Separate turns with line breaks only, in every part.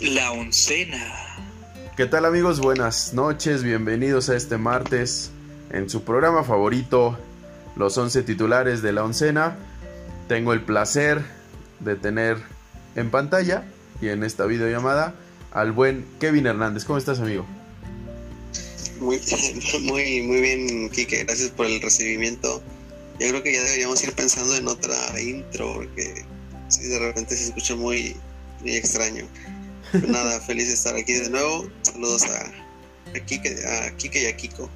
La oncena.
¿Qué tal amigos? Buenas noches, bienvenidos a este martes en su programa favorito, los 11 titulares de la oncena. Tengo el placer de tener en pantalla y en esta videollamada al buen Kevin Hernández. ¿Cómo estás amigo?
Muy bien, muy, muy bien, Kike. Gracias por el recibimiento. Yo creo que ya deberíamos ir pensando en otra intro, porque si de repente se escucha muy, muy extraño. Pero nada, feliz de estar aquí de nuevo. Saludos a, a, Kike, a Kike y a Kiko.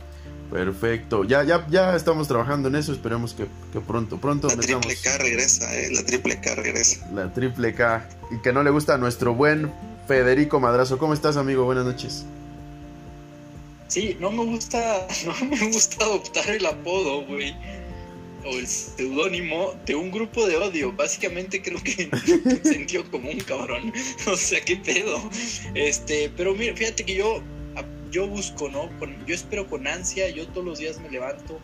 Perfecto, ya, ya, ya estamos trabajando en eso, esperemos que, que pronto, pronto
La triple K regresa, eh, la triple K regresa.
La triple K. Y que no le gusta a nuestro buen Federico Madrazo. ¿Cómo estás, amigo? Buenas noches.
Sí, no me gusta, no me gusta adoptar el apodo, güey. O el seudónimo de un grupo de odio. Básicamente creo que sentió como un cabrón. O sea, qué pedo. Este, pero mira, fíjate que yo, yo busco, ¿no? Yo espero con ansia, yo todos los días me levanto.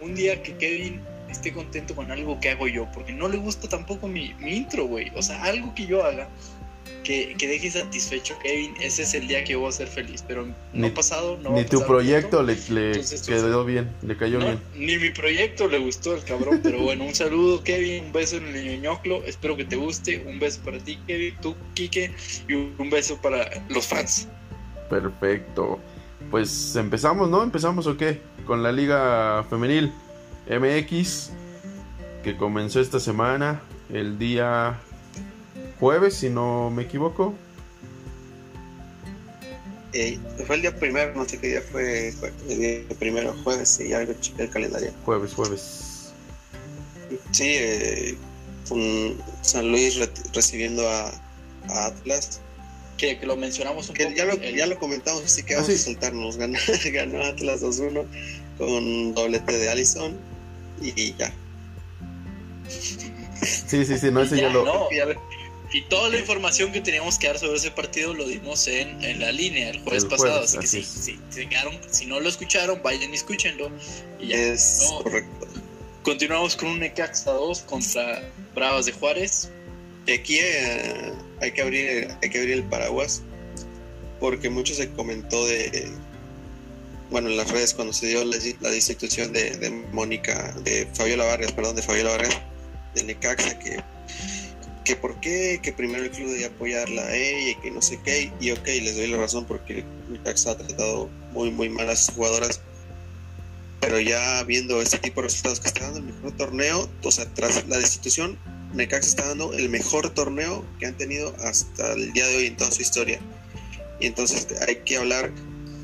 Un día que Kevin esté contento con algo que hago yo, porque no le gusta tampoco mi, mi intro, güey. O sea, algo que yo haga que, que deje satisfecho Kevin, ese es el día que voy a ser feliz. Pero no ha pasado, no
Ni tu proyecto le, le
Entonces,
quedó bien, le cayó
No,
bien.
ni mi proyecto le gustó al cabrón, pero bueno, un saludo Kevin, un beso en el ñoñoclo, espero que te guste, un beso para ti Kevin, tú Kike y un beso para los fans.
Perfecto. Pues empezamos, ¿no? ¿Empezamos o qué? Con la Liga Femenil MX, que comenzó esta semana, el día jueves, si no me equivoco.
Eh, fue el día primero, no sé qué día fue, fue el día primero, jueves, y algo chequé el calendario.
Jueves, jueves.
Sí, eh, un San Luis re- recibiendo a, a Atlas.
Que, que lo mencionamos un
Que
poco.
ya lo,
el-
ya lo comentamos, así que
Ah,
vamos
sí.
a saltarnos. Ganó, ganó Atlas 2-1 con doblete de Allison y ya.
Sí, sí, sí, no, ese
Ya,
ya lo...
no. Y toda la información que teníamos que dar sobre ese partido lo dimos en, en la línea el jueves
El
pasado,
jueves,
así que
así
si, si, si quedaron- si no lo escucharon, vayan y escúchenlo. Y ya.
Es
No.
correcto.
Continuamos con un Necaxa 2 contra Bravas de Juárez.
Aquí eh, hay, que abrir, hay que abrir el paraguas porque mucho se comentó de, bueno, en las redes cuando se dio la, la destitución de, de Mónica, de Fabiola Vargas, perdón, de Fabiola Vargas, de Necaxa, que, que por qué, que primero el club debía apoyarla a ella y que no sé qué, y ok, les doy la razón porque Necaxa ha tratado muy, muy mal a sus jugadoras, pero ya viendo este tipo de resultados que está dando el mejor torneo, o sea, tras la destitución, Necaxa está dando el mejor torneo que han tenido hasta el día de hoy en toda su historia. Y entonces hay que hablar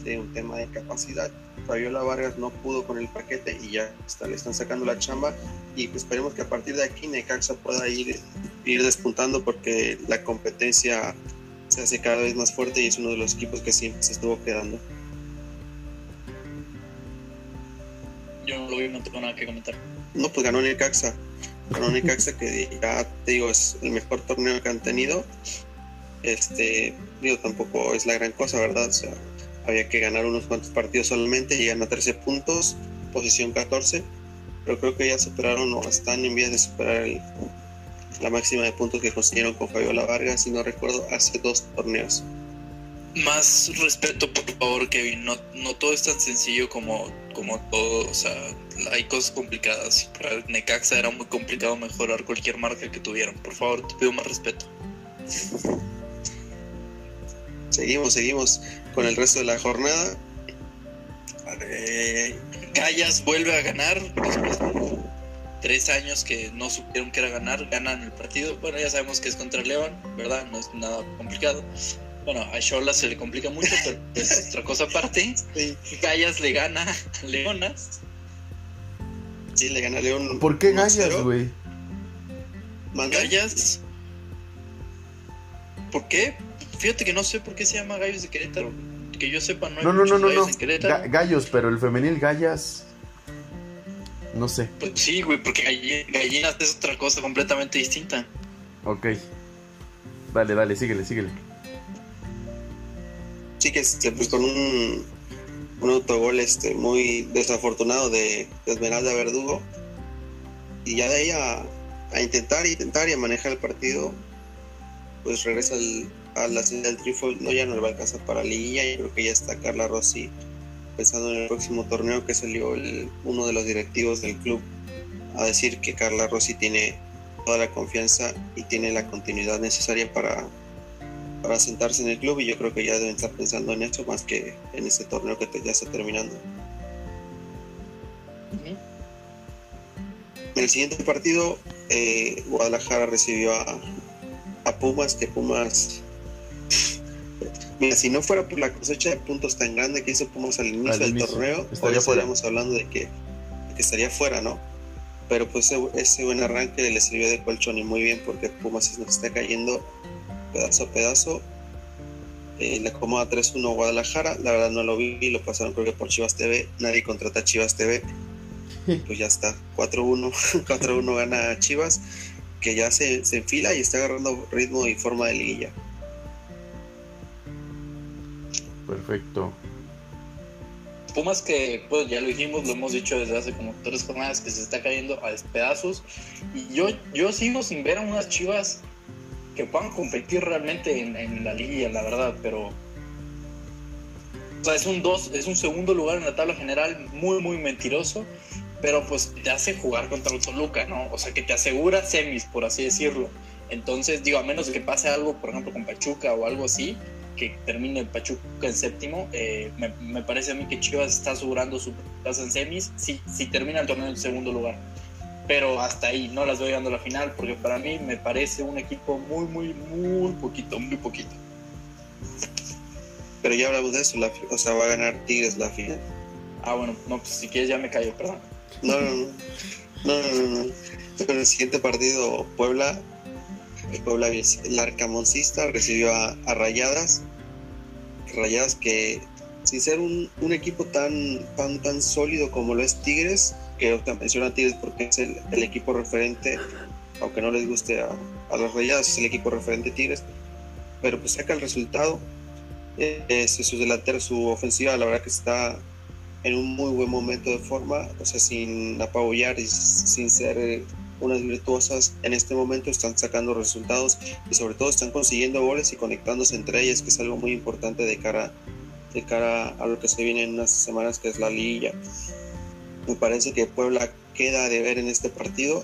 de un tema de capacidad. Fabiola Vargas no pudo con el paquete y ya está, le están sacando la chamba. Y pues esperemos que a partir de aquí Necaxa pueda ir, ir despuntando porque la competencia se hace cada vez más fuerte y es uno de los equipos que siempre se estuvo quedando.
Yo no lo vi, no tengo nada que comentar.
No, pues ganó Necaxa. Ganó Necaxa que ya te digo es el mejor torneo que han tenido. Este, digo, tampoco es la gran cosa, ¿verdad? O sea, había que ganar unos cuantos partidos solamente, llegan a 13 puntos, posición 14, pero creo que ya superaron o están en vías de superar el- la máxima de puntos que consiguieron con Fabiola Vargas, si no recuerdo, hace dos torneos.
Más respeto, por favor, Kevin. No, no todo es tan sencillo como, como todo. O sea, hay cosas complicadas. Para el Necaxa era muy complicado mejorar cualquier marca que tuvieran. Por favor, te pido más respeto.
Seguimos, seguimos con el resto de la jornada. Eh,
Gallas vuelve a ganar. Tres años que no supieron que era ganar. Ganan el partido. Bueno, ya sabemos que es contra León, ¿verdad? No es nada complicado. Bueno, a Shola se le complica mucho, pero es otra cosa aparte.
sí,
Gallas le gana a Leonas.
sí, le gana León.
¿Por qué
1-0.
gallas, güey?
Gallas. ¿Por qué? Fíjate que no sé por qué se llama Gallos de Querétaro. Que yo sepa, no hay
No, no, no,
muchos
no,
gallos
no.
en Querétaro.
Ga- gallos, pero el femenil gallas... No sé.
Pues sí, güey, porque galli- gallinas es otra cosa completamente distinta.
Ok. Dale, dale, síguele, síguele.
Sí, que este, pues con un, un autogol este, muy desafortunado de, de Esmeralda Verdugo. Y ya de ahí a, a intentar, intentar y a manejar el partido, pues regresa el, a la serie del no ya no le va a alcanzar para la liguilla. Yo creo que ya está Carla Rossi pensando en el próximo torneo que salió el, uno de los directivos del club a decir que Carla Rossi tiene toda la confianza y tiene la continuidad necesaria para, para sentarse en el club y yo creo que ya deben estar pensando en eso más que en ese torneo que ya está terminando. En el siguiente partido, eh, Guadalajara recibió a, a Pumas, que Pumas Mira, si no fuera por la cosecha de puntos tan grande que hizo Pumas al inicio del torneo, hoy estaríamos hablando de que, estaría fuera, ¿no? Pero pues ese, buen arranque le sirvió de colchón y muy bien porque Pumas nos está cayendo pedazo a pedazo. Eh, le acomoda 3-1 Guadalajara, la verdad no lo vi, lo pasaron creo que por Chivas TV, nadie contrata a Chivas TV, pues ya está, 4-1, 4-1 gana Chivas, que ya se, se enfila y está agarrando ritmo y forma de liguilla.
Perfecto.
Pumas que, pues ya lo dijimos, lo hemos dicho desde hace como tres jornadas que se está cayendo a despedazos. Y yo, yo sigo sin ver a unas chivas que puedan competir realmente en, la liga, la verdad, pero. O sea, es un, dos, es un segundo lugar en la tabla general muy, muy mentiroso, pero pues te hace jugar contra el Toluca, ¿no? O sea, que te asegura semis, por así decirlo. Entonces, digo, a menos que pase algo, por ejemplo, con Pachuca o algo así, que termine el Pachuca en séptimo. Eh, me, parece a mí que Chivas está asegurando su plaza en semis si, si termina el torneo en segundo lugar. Pero hasta ahí, no las voy dando a la final porque para mí me parece un equipo muy, muy, muy poquito, muy poquito.
Pero ya hablamos de eso, o sea, va a ganar Tigres la final.
Ah, bueno, no, pues si quieres ya me callo, perdón.
No, no, no. No, no, no. El siguiente partido, Puebla el Puebla, el arcamoncista recibió a, Rayadas Rayadas que sin ser un, equipo tan, tan, tan sólido como lo es Tigres, que te menciona Tigres porque es el, equipo referente, aunque no les guste a, los Rayadas, es el equipo referente Tigres, pero pues saca el resultado. Eh, su delantera, su ofensiva, la verdad que está en un muy buen momento de forma, o sea, sin apabullar y sin ser unas virtuosas en este momento están sacando resultados y sobre todo están consiguiendo goles y conectándose entre ellas, que es algo muy importante de cara, de cara a lo que se viene en unas semanas, que es la liguilla. Me parece que Puebla queda de ver en este partido.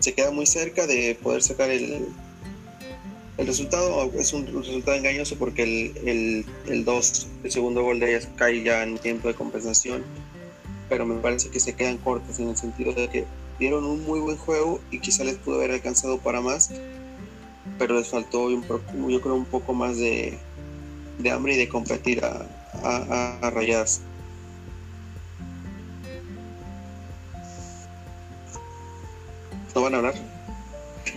Se queda muy cerca de poder sacar el, el resultado. Es un resultado engañoso porque el, el, el, dos, el segundo gol de ellas cae ya en tiempo de compensación. Pero me parece que se quedan cortos en el sentido de que dieron un muy buen juego y quizá les pudo haber alcanzado para más, pero les faltó yo creo un poco más de, hambre y de competir a, a, Rayadas. ¿No van a hablar?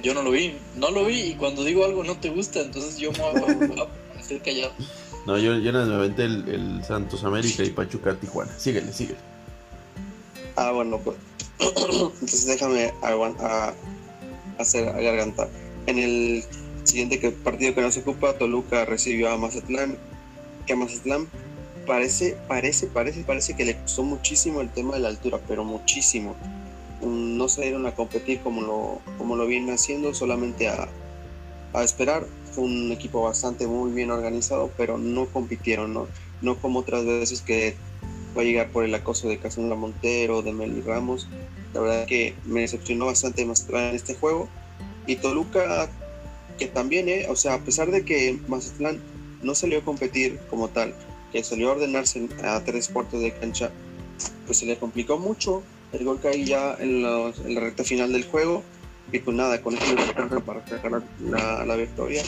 Yo no lo vi, no lo vi y cuando digo algo no te gusta, entonces yo me voy a hacer callado.
No, yo, yo me aventé el, el Santos América y Pachuca Tijuana. Síguele, síguele.
Ah, bueno, pues entonces déjame a, hacer a garganta. En el siguiente partido que nos ocupa, Toluca recibió a Mazatlán, que a Mazatlán parece, parece, parece, parece que le costó muchísimo el tema de la altura, pero muchísimo. Mm, no salieron a competir como lo, como lo vienen haciendo, solamente a, a esperar. Fue un equipo bastante muy bien organizado, pero no compitieron, ¿no? No como otras veces que va a llegar por el acoso de Casanova Montero, de Meli Ramos. La verdad que me decepcionó bastante Mazatlán en este juego. Y Toluca, que también, eh, o sea, a pesar de que Mazatlán no salió a competir como tal, que salió a ordenarse a tres cuartos de cancha, pues se le complicó mucho. El gol cae ya en, la recta final del juego. Y pues nada, con eso para sacar la, la, victoria.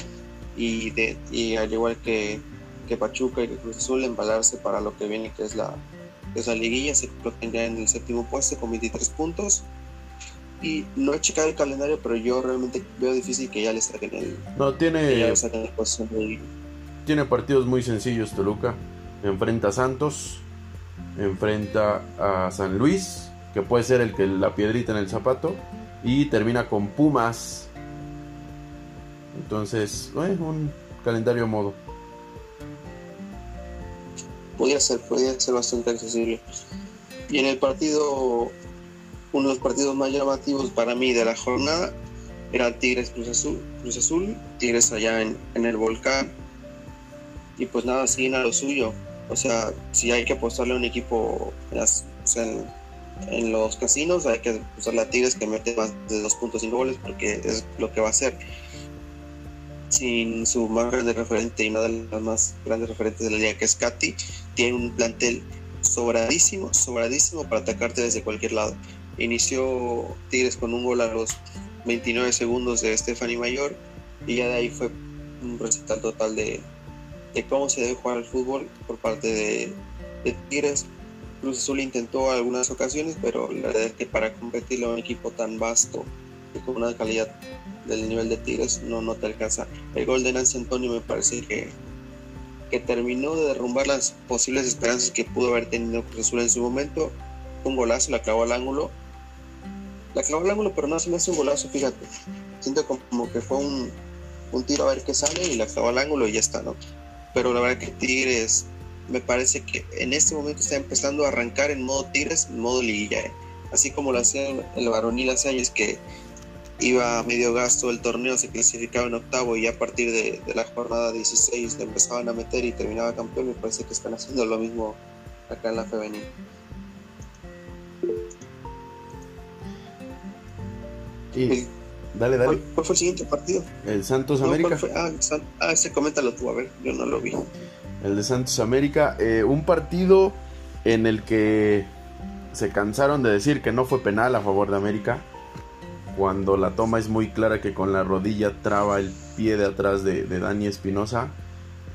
Y, de, y al igual que, que Pachuca y que Cruz Azul, embalarse para lo que viene, que es la, esa liguilla se tendría en el séptimo puesto con 23 puntos. Y no he checado el calendario, pero yo realmente veo difícil que ya le saquen el.
No, tiene. Tiene partidos muy sencillos, Toluca. Enfrenta a Santos, enfrenta a San Luis, que puede ser el que la piedrita en el zapato, y termina con Pumas. Entonces, un calendario modo
podía ser, podía ser bastante accesible. Y en el partido, uno de los partidos más llamativos para mí de la jornada, Era Tigres Cruz Azul, Cruz Azul, Tigres allá en, en el volcán. Y pues nada, siguen a lo suyo. O sea, si hay que apostarle a un equipo en, los casinos, hay que apostarle a Tigres que mete más de 2.5 goles porque es lo que va a hacer. Sin su más grande referente y una de las más grandes referentes de la liga que es Katy, tiene un plantel sobradísimo, sobradísimo para atacarte desde cualquier lado. Inició Tigres con un gol a los 29 segundos de Stephanie Mayor y ya de ahí fue un recital total de, cómo se debe jugar el fútbol por parte de, de Tigres. Cruz Azul intentó algunas ocasiones, pero la verdad es que para competirle a un equipo tan vasto y con una calidad del nivel de Tigres no, no te alcanza. El gol de Nancy Antonio me parece que, que terminó de derrumbar las posibles esperanzas que pudo haber tenido Cruz Azul en su momento. Un golazo, la clavó al ángulo la clavó al ángulo, pero no se me hace un golazo, fíjate. Siento como que fue un, tiro a ver qué sale y la clavó al ángulo y ya está, ¿no? Pero la verdad que Tigres me parece que en este momento está empezando a arrancar en modo Tigres, en modo liguilla, ¿eh? así como lo hacía el varonil hace años que iba a medio gasto el torneo, se clasificaba en octavo y a partir de, de, la jornada 16 le empezaban a meter y terminaba campeón, me parece que están haciendo lo mismo acá en la femenina.
dale, dale.
¿Cuál, fue el siguiente partido?
El Santos América.
Ah, ah, ese coméntalo tú, a ver, yo no lo vi.
El de Santos América, eh, un partido en el que se cansaron de decir que no fue penal a favor de América. Cuando la toma es muy clara que con la rodilla traba el pie de atrás de, Dani Espinosa.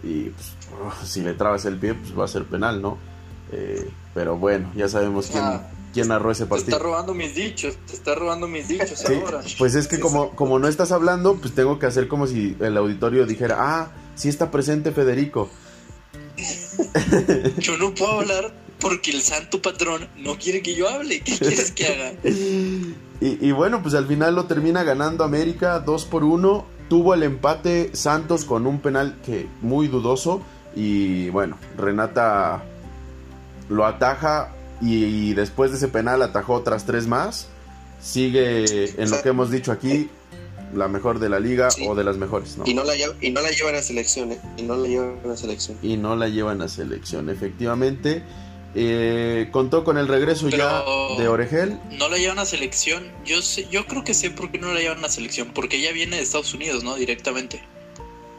Y pues, oh, si le trabas el pie, pues va a ser penal, ¿no? Eh, pero bueno, ya sabemos quién, ah quién ese partido.
Te está robando mis dichos, te está robando mis dichos ahora.
Pues es que como, como no estás hablando, pues tengo que hacer como si el auditorio dijera, ah, sí está presente Federico.
Yo no puedo hablar porque el santo patrón no quiere que yo hable. ¿Qué quieres que haga?
Y, bueno, pues al final lo termina ganando América 2 por 1. Tuvo el empate Santos con un penal que muy dudoso. Y bueno, Renata lo ataja y, después de ese penal atajó otras tres más. Sigue en lo que hemos dicho aquí, la mejor de la liga o de las mejores.
Y, no la, y no la llevan a selección, ¿eh? y no la llevan a selección.
Y no la llevan a selección, efectivamente. Eh, contó con el regreso ya de Oregel.
No la llevan a selección. Yo sé, yo creo que sé por qué no la llevan a selección, porque ella viene de Estados Unidos, ¿no? Directamente.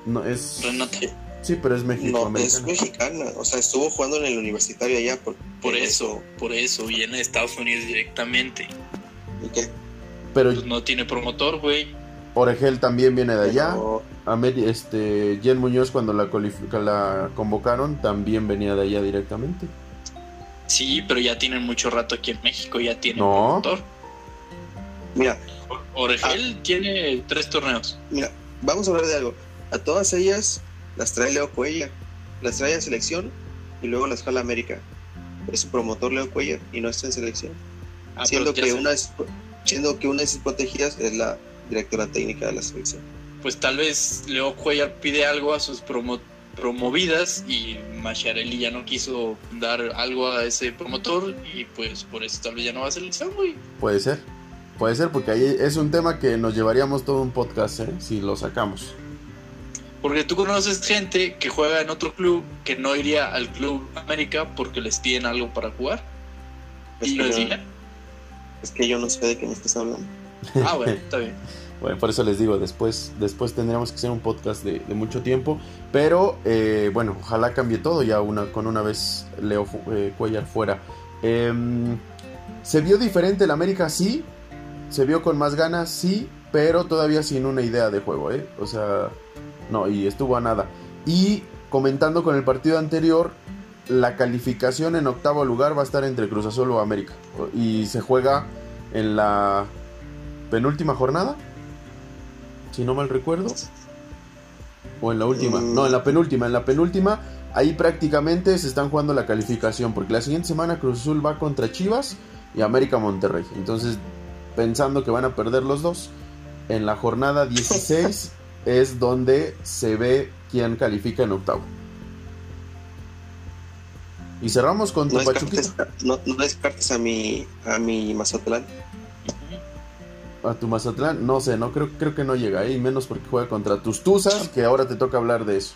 No es.
Renata.
Sí, pero es mexicana.
No, es mexicana. O sea, estuvo jugando en el universitario allá. Por,
por eso, por eso. Viene de Estados Unidos directamente.
¿Y qué?
Pero
pues no tiene promotor, güey.
Oregel también viene de allá. este, Jen Muñoz, cuando la, la convocaron, también venía de allá directamente.
Sí, pero ya tienen mucho rato aquí en México. Ya tienen promotor.
Mira.
Oregel ah. tiene tres torneos.
Mira, vamos a hablar de algo. A todas ellas las trae Leo Cuellar, las trae a selección y luego las jala a América. Es su promotor Leo Cuellar y no está en selección. Ah, siendo, que una, siendo que una de sus protegidas es la directora técnica de la selección.
Pues tal vez Leo Cuellar pide algo a sus promovidas y Macharelli ya no quiso dar algo a ese promotor y pues por eso tal vez ya no va a selección, güey.
Puede ser. Puede ser porque ahí es un tema que nos llevaríamos todo un podcast, ¿eh? Si lo sacamos.
Porque tú conoces gente que juega en otro club que no iría al Club América porque les piden algo para jugar.
y no Es que yo no sé de qué me estás hablando.
Ah, bueno, está bien.
Bueno, por eso les digo, después, después tendríamos que hacer un podcast de, mucho tiempo. Pero eh, bueno, ojalá cambie todo ya una, con una vez Leo eh, Cuellar fuera. Em, ¿Se vio diferente el América? Sí. ¿Se vio con más ganas? Sí. Pero todavía sin una idea de juego, ¿eh? O sea, no, y estuvo a nada. Y comentando con el partido anterior, la calificación en octavo lugar va a estar entre Cruz Azul o América. Y se juega en la penúltima jornada, si no mal recuerdo. O en la última. Mm. No, en la penúltima. En la penúltima, ahí prácticamente se están jugando la calificación. Porque la siguiente semana Cruz Azul va contra Chivas y América Monterrey. Entonces, pensando que van a perder los dos, en la jornada 16 es donde se ve quién califica en octavo. Y cerramos con
no descartes, no, descartes a mi, a mi Mazatlán.
A tu Mazatlán, no sé, no creo, creo que no llega ahí, menos porque juega contra tus Tuzas, que ahora te toca hablar de eso.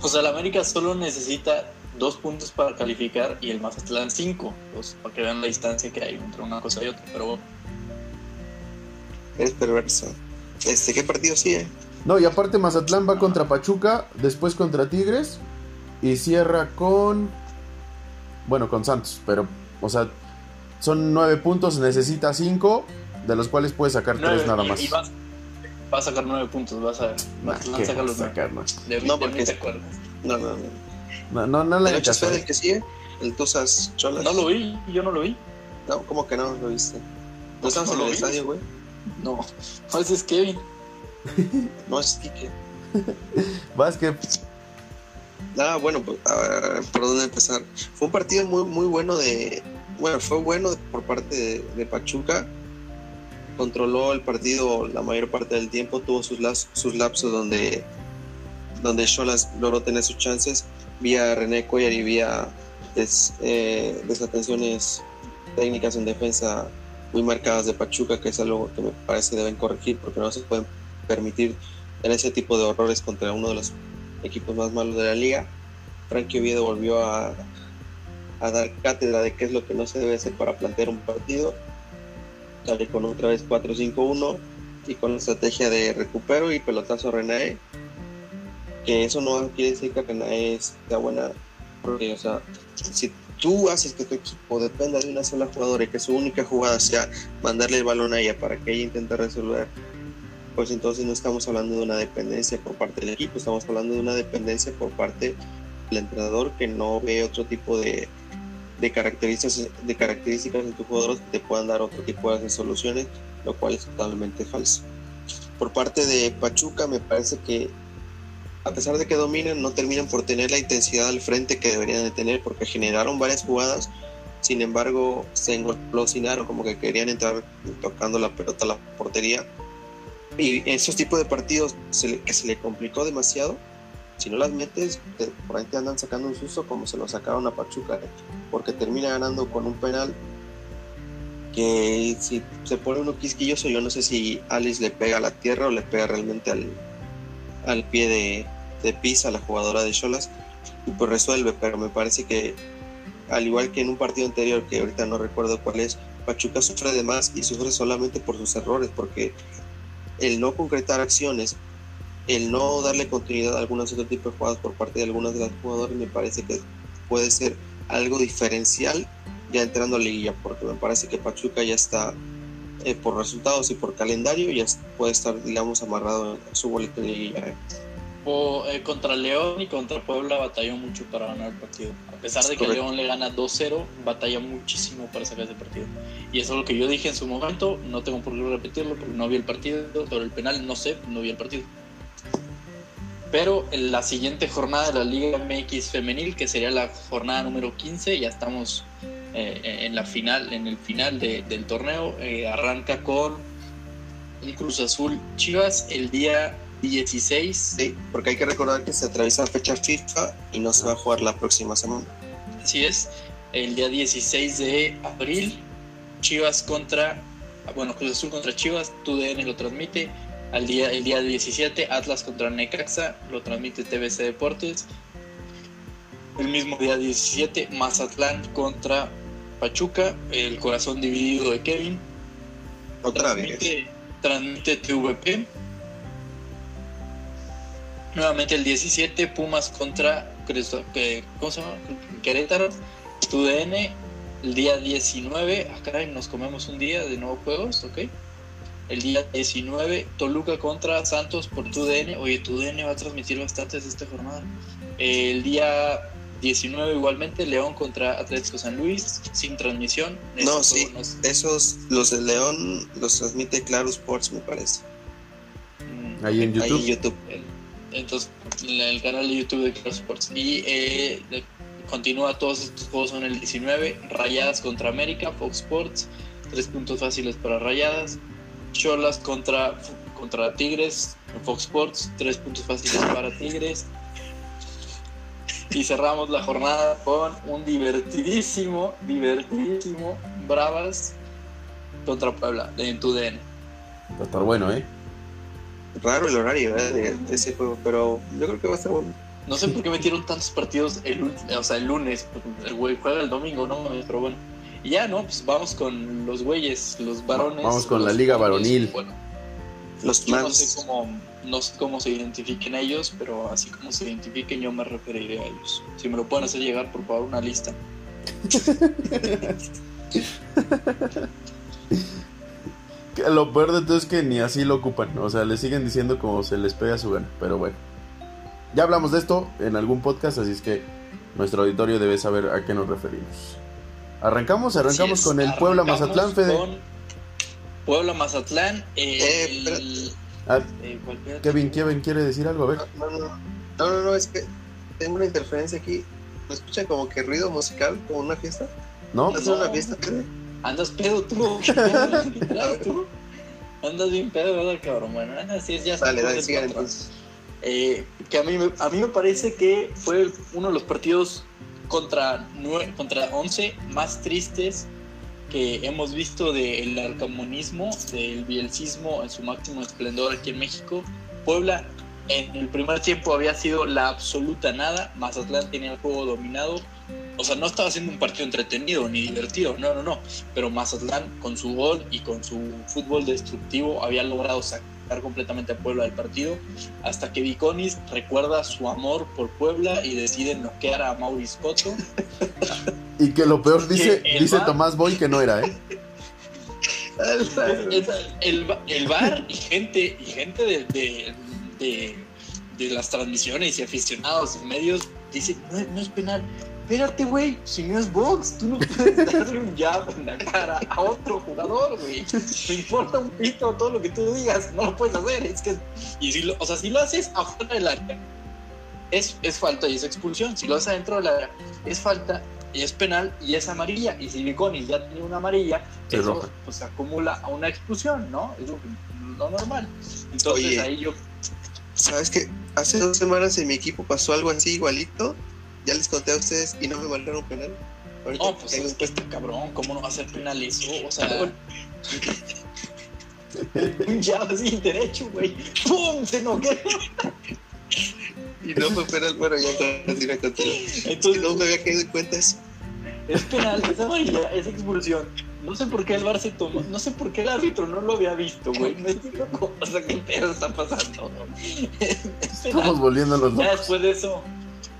Pues el América solo necesita dos puntos para calificar y el Mazatlán cinco, pues, para que vean la distancia que hay entre una cosa y otra, pero bueno.
Es perverso. Este, ¿qué partido sigue?
No, y aparte Mazatlán va contra Pachuca, después contra Tigres y cierra con. Bueno, con Santos, pero, o sea, son nueve puntos, necesita cinco, de los cuales puede sacar
Nueve,
tres nada
y-
más.
y va, va a sacar nueve puntos, vas a ver.
Nah,
Mazatlán
¿qué
saca
va a
los nueve.
sacar, no?
De,
No,
de
porque-
te acuerdas.
No, no, no.
No, no, no le
¿El
hagas
hecho
caso.
del que sigue? ¿El Tuzas Cholas?
No lo vi, yo no lo vi.
No, ¿cómo que no lo viste? ¿No estabas
¿No
en el estadio, güey?
No, no, ese es Kevin.
No, es Kike.
Vas que
Ah, bueno, pues, a ver, ¿por dónde empezar? Fue un partido muy, muy bueno de... Bueno, fue bueno por parte de, de Pachuca. Controló el partido la mayor parte del tiempo. Tuvo sus, sus lapsos donde, donde Cholas logró tener sus chances. Vía René Cuellar y vía eh, desatenciones técnicas en defensa muy marcadas de Pachuca, que es algo que me parece deben corregir porque no se pueden permitir en ese tipo de horrores contra uno de los equipos más malos de la liga. Frankie Oviedo volvió a, a dar cátedra de qué es lo que no se debe hacer para plantear un partido. Sale con otra vez 4-5-1 y con la estrategia de recupero y pelotazo a Renae. Que eso no quiere decir que Renae sea buena, porque, o sea, si tú haces que tu equipo dependa de una sola jugadora y que su única jugada sea mandarle el balón a ella para que ella intente resolver pues entonces no estamos hablando de una dependencia por parte del equipo, estamos hablando de una dependencia por parte del entrenador que no ve otro tipo de, de características, de características en tus jugadores te puedan dar otro tipo de soluciones, lo cual es totalmente falso. Por parte de Pachuca me parece que a pesar de que dominan, no terminan por tener la intensidad al frente que deberían de tener porque generaron varias jugadas, sin embargo se engolosinaron como que querían entrar tocando la pelota a la portería y esos tipos de partidos se le- que se le complicó demasiado, si no las metes, te- por ahí te andan sacando un susto como se lo sacaron a Pachuca, ¿eh? porque termina ganando con un penal que si se pone uno quisquilloso, yo no sé si Alice le pega a la tierra o le pega realmente al, al pie de, de Pisa, la jugadora de Cholas, y pues resuelve, pero me parece que al igual que en un partido anterior, que ahorita no recuerdo cuál es, Pachuca sufre de más y sufre solamente por sus errores, porque el no concretar acciones, el no darle continuidad a algunos otro tipo de jugadas por parte de algunos de los jugadores, me parece que puede ser algo diferencial ya entrando a liguilla, porque me parece que Pachuca ya está eh, por resultados y por calendario, ya puede estar, digamos, amarrado en su boleto de liguilla. ¿eh?
O, eh, contra León y contra Puebla batalló mucho para ganar el partido. A pesar de que
Correcto.
León le gana 2-0, batalla muchísimo para sacar ese partido. Y eso es lo que yo dije en su momento, no tengo por qué repetirlo porque no vi el partido, sobre el penal no sé, no vi el partido. Pero en la siguiente jornada de la Liga MX femenil, que sería la jornada número 15, ya estamos eh, en la final, en el final de- del torneo, eh, arranca con un Cruz Azul Chivas el día 16
Sí, porque hay que recordar que se atraviesa fecha FIFA y no se va a jugar la próxima semana.
Así es, el día 16 de abril, Chivas contra, bueno, Cruz Azul contra Chivas, TUDN lo transmite. Al día, el día 17, Atlas contra Necaxa, lo transmite TBC Deportes. El mismo día 17, Mazatlán contra Pachuca, el corazón dividido de Kevin.
Otra vez.
transmite, transmite TVP. Nuevamente el 17, Pumas contra Cristo- que- ¿cómo se llama? Querétaro, TUDN. El día 19, ah, caray, nos comemos un día de nuevos juegos, ok. El día 19, Toluca contra Santos por TUDN. Oye, TUDN va a transmitir bastantes esta jornada. El día 19, igualmente, León contra Atlético San Luis, sin transmisión.
No, sí, esos, los de León, los transmite Claro Sports, me parece.
mm,
ahí en
Ahí
YouTube.
en YouTube.
el- entonces el, el canal de YouTube de Claro Sports y eh, continúa todos estos juegos son el 19 Rayadas contra América Fox Sports tres puntos fáciles para Rayadas Cholas contra contra Tigres en Fox Sports tres puntos fáciles para Tigres y cerramos la jornada con un divertidísimo divertidísimo Bravas contra Puebla en tu DN.
Va a estar bueno, ¿eh?
Raro el horario ¿eh? de, de ese juego, pero yo creo que va a estar bueno.
No sé por qué metieron tantos partidos el, o sea, el lunes. El güey juega el domingo, no pero bueno. Y ya, ¿no? Pues vamos con los güeyes, los varones.
Vamos con la liga varonil.
Bueno,
Los
yo no sé cómo, no sé cómo se identifiquen ellos, pero así como se identifiquen, yo me referiré a ellos. Si me lo pueden hacer llegar, por favor, una lista.
Lo peor de todo es que ni así lo ocupan. O sea, le siguen diciendo como se les pega su gana. Pero bueno. Ya hablamos de esto en algún podcast, así es que nuestro auditorio debe saber a qué nos referimos. Arrancamos, arrancamos con el Puebla Mazatlán, Fede.
con Puebla Mazatlán.
Eh,
el-.
Ah,
eh.
Kevin, Kevin quiere decir algo, a ver.
No, no, no, no, no, no, es que tengo una interferencia aquí. ¿Me escuchan como que ruido musical, como una fiesta?
¿No?
¿Estás
No.
una fiesta? Fede?
Andas pedo tú. ¿Qué pedo? ¿Qué pedo tú? Andas bien pedo, ¿verdad, cabrón? Bueno, así es, ya
Dale,
se
dale, sigan entonces.
Eh, que a mí, me- a mí me parece que fue uno de los partidos contra, contra 11 más tristes que hemos visto del arcamonismo, del bielcismo en su máximo esplendor aquí en México. Puebla en el primer tiempo había sido la absoluta nada, Mazatlán tenía el juego dominado, o sea, no estaba haciendo un partido entretenido ni divertido, no, no, no, pero Mazatlán con su gol y con su fútbol destructivo había logrado sacar completamente a Puebla del partido, hasta que Viconis recuerda su amor por Puebla y decide noquear a Maurice Cotto.
Y que lo peor dice, dice Tomás Boy que no era, ¿eh?
El, el bar y gente y gente de, de, de- de las transmisiones y aficionados y medios dicen no, no es penal espérate güey si no es box tú no puedes darle un jab en la cara a otro jugador güey te importa un pito todo lo que tú digas no lo puedes hacer es que y si lo, o sea si lo haces afuera del área es, es falta y es expulsión si lo haces adentro del área es falta y es penal y es amarilla y si Viconis ya tenía una amarilla
Se
eso
roja.
pues, se acumula a una expulsión, ¿no? Es lo, lo normal. Entonces
Oye.
ahí yo.
¿Sabes qué? Hace dos semanas en mi equipo pasó algo así igualito. Ya les conté a ustedes y no me marcaron penal. Ahorita
No, pues es que está cabrón, ¿cómo no va a ser penal eso? O sea. un jab sin derecho, güey. ¡Pum! Se noquea.
Y no fue penal, bueno, ya continúa, continúa.
Entonces,
No me había caído en cuenta eso.
es penal, es amarilla, es expulsión. No sé por qué el VAR se tomó, no sé por qué el árbitro no lo había visto, güey. Me explico cómo, o sea, qué pedo está pasando. Es penal.
Estamos volviendo los
Ya
locos.
después de eso,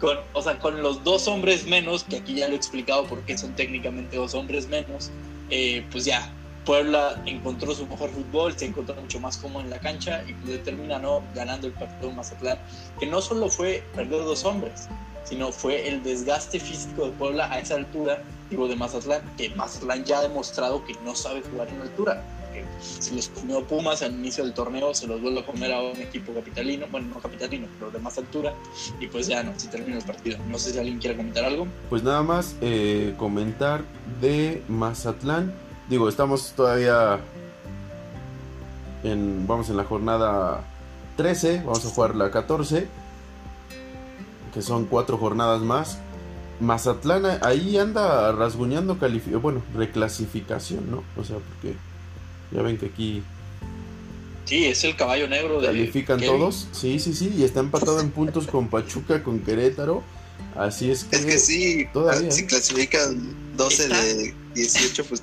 con, o sea, con los dos hombres menos, que aquí ya lo he explicado porque son técnicamente dos hombres menos, eh, pues ya, Puebla encontró su mejor fútbol, se encontró mucho más cómodo en la cancha y pues termina ¿no? ganando el partido Mazatlán, que no solo fue perder dos hombres, sino fue el desgaste físico de Puebla a esa altura, digo de Mazatlán, que Mazatlán ya ha demostrado que no sabe jugar en altura. Que Se los comió Pumas al inicio del torneo, se los vuelve a comer a un equipo capitalino, bueno, no capitalino, pero de más altura, y pues ya no, se termina el partido. No sé si alguien quiere comentar algo.
Pues nada más eh, comentar de Mazatlán. Digo, estamos todavía en. Vamos en la jornada 13. Vamos a jugar la 14. Que son cuatro jornadas más. Mazatlán ahí anda rasguñando bueno, reclasificación, ¿no? O sea, porque ya ven que aquí
Sí, es el caballo negro de.
califican
Kevin.
todos. Sí, sí, sí. Y está empatado en puntos con Pachuca, con Querétaro. Así es que.
Es que sí,
Todavía.
si clasifican 12
Está-
de 18, pues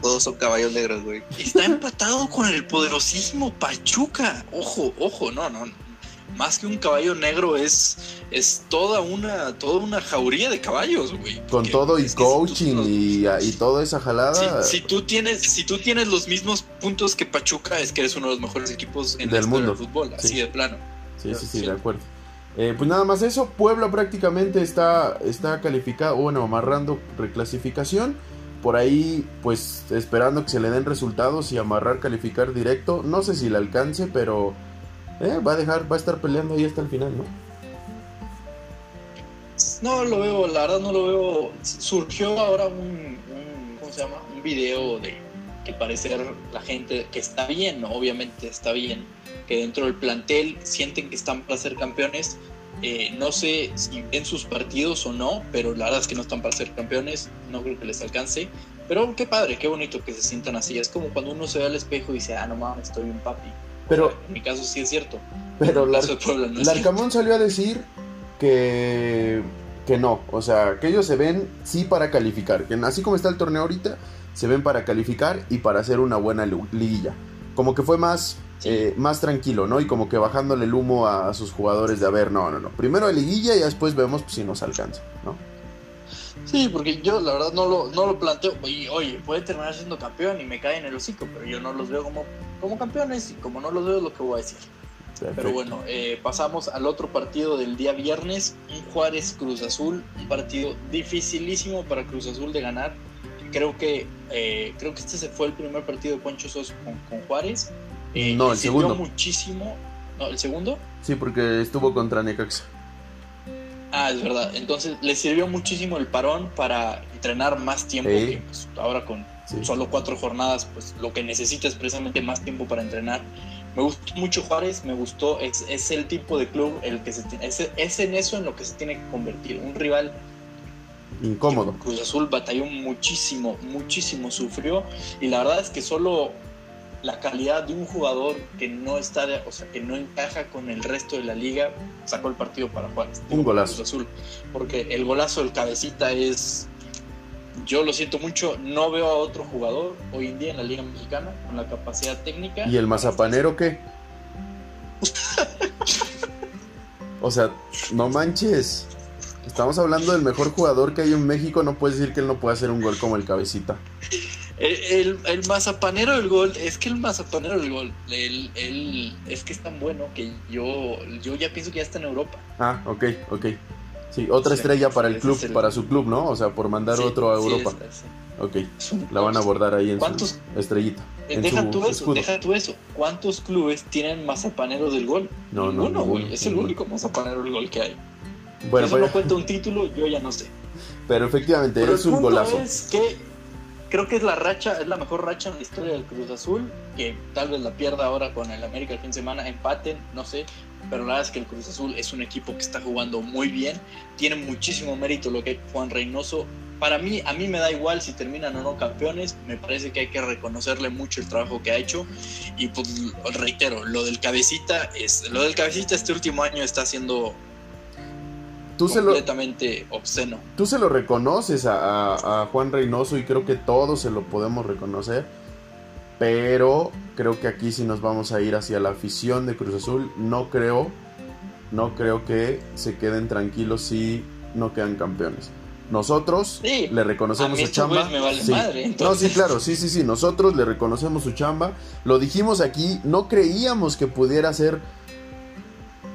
todos son caballos negros, güey.
Está empatado con el poderosísimo Pachuca. Ojo, ojo, no, no. Más que un caballo negro es, es toda una toda una jauría de caballos, güey.
Con todo y
si tú-
coaching y, y toda esa jalada
Si, si tú tienes, si tú tienes los mismos puntos que Pachuca, es que eres uno de los mejores equipos en
Del
el
mundo.
fútbol, así
Sí.
de plano.
Sí, sí, sí,
Sí.
de acuerdo. Eh, pues nada más eso, Puebla prácticamente está, está calificado, bueno, amarrando reclasificación. Por ahí, pues esperando que se le den resultados y amarrar, calificar directo. No sé si le alcance, pero eh, va a dejar, va a estar peleando ahí hasta el final, ¿no?
No lo veo, la verdad no lo veo. Surgió ahora un, un- ¿cómo se llama? Un video de que parecer la gente que está bien, ¿no? obviamente está bien, que dentro del plantel sienten que están para ser campeones. Eh, no sé si ven sus partidos o no, pero la verdad es que no están para ser campeones, no creo que les alcance. Pero qué padre, qué bonito que se sientan así. Es como cuando uno se ve al espejo y dice, ah, no mames, estoy un papi.
Pero,
en mi caso sí es cierto.
Pero
el no.
Larcamón salió a decir que, que no, o sea, que ellos se ven sí para calificar, que así como está el torneo ahorita, se ven para calificar y para hacer una buena liguilla. Como que fue más,
Sí.
eh, más tranquilo, ¿no? Y como que bajándole el humo a, a sus jugadores de, a ver, no, no, no, primero de liguilla y después vemos pues, si nos alcanza, ¿no?
Sí, porque yo la verdad no lo, no lo planteo. Y, oye, puede terminar siendo campeón y me cae en el hocico, pero yo no los veo como, como campeones y como no los veo es lo que voy a decir. Pero
Perfecto.
bueno, eh, pasamos al otro partido del día viernes, un Juárez Cruz Azul, un partido dificilísimo para Cruz Azul de ganar. Creo que eh, creo que este se fue el primer partido de Poncho Sos con, con Juárez. Eh,
No, el segundo.
muchísimo. No, el segundo.
Sí, porque estuvo contra Necaxa.
Ah, es verdad. Entonces le sirvió muchísimo el parón para entrenar más tiempo.
Sí.
Que, pues, ahora con
Sí.
solo cuatro jornadas, pues lo que necesita es precisamente más tiempo para entrenar. Me gustó mucho Juárez, me gustó, es, es el tipo de club el que se es, es en eso en lo que se tiene que convertir. Un rival
Incómodo.
Cruz Azul batalló muchísimo, muchísimo sufrió y la verdad es que solo la calidad de un jugador que no está, de- o sea, que no encaja con el resto de la liga sacó el partido para Juárez.
Un golazo.
Azul, porque el golazo del cabecita es yo lo siento mucho, no veo a otro jugador hoy en día en la Liga Mexicana con la capacidad técnica.
¿Y el mazapanero qué? O sea, no manches. Estamos hablando del mejor jugador que hay en México. No puedes decir que él no puede hacer un gol como el cabecita.
El, el, mazapanero del gol, es que el mazapanero del gol, el, el- es que es tan bueno que yo, yo ya pienso que ya está en Europa.
Ah, ok, ok. Sí, otra
Sí,
estrella para el club,
el-
para su club, ¿no? O sea, por mandar
Sí,
otro a
sí,
Europa.
es- es-
Ok, la van a abordar ahí en
¿Cuántos?
su estrellita.
Eh,
en
Deja
su
tú eso,
escudo.
deja tú eso. ¿Cuántos clubes tienen mazapaneros del gol?
No, no,
güey. Es el
ninguno.
único mazapanero del gol que hay.
Bueno,
eso
pero,
no cuenta un título, yo ya no sé.
pero efectivamente,
Pero
es un golazo.
es que creo que es la racha, es la mejor racha en la historia del Cruz Azul, que tal vez la pierda ahora con el América el fin de semana, empaten, no sé, pero la verdad es que el Cruz Azul es un equipo que está jugando muy bien, tiene muchísimo mérito lo que Juan Reynoso. Para mí, a mí me da igual si terminan o no campeones, me parece que hay que reconocerle mucho el trabajo que ha hecho y pues reitero, lo del cabecita es lo del cabecita este último año está siendo
Tú se, lo,
completamente obsceno.
tú se lo reconoces a, a- a Juan Reynoso y creo que todos se lo podemos reconocer. Pero creo que aquí sí nos vamos a ir hacia la afición de Cruz Azul. No creo, no creo que se queden tranquilos si no quedan campeones. Nosotros
Sí,
le
a
reconocemos
mí
su chamba.
me
Sí.
madre,
No, sí, claro, sí, sí, sí. Nosotros le reconocemos su chamba. Lo dijimos aquí, no creíamos que pudiera ser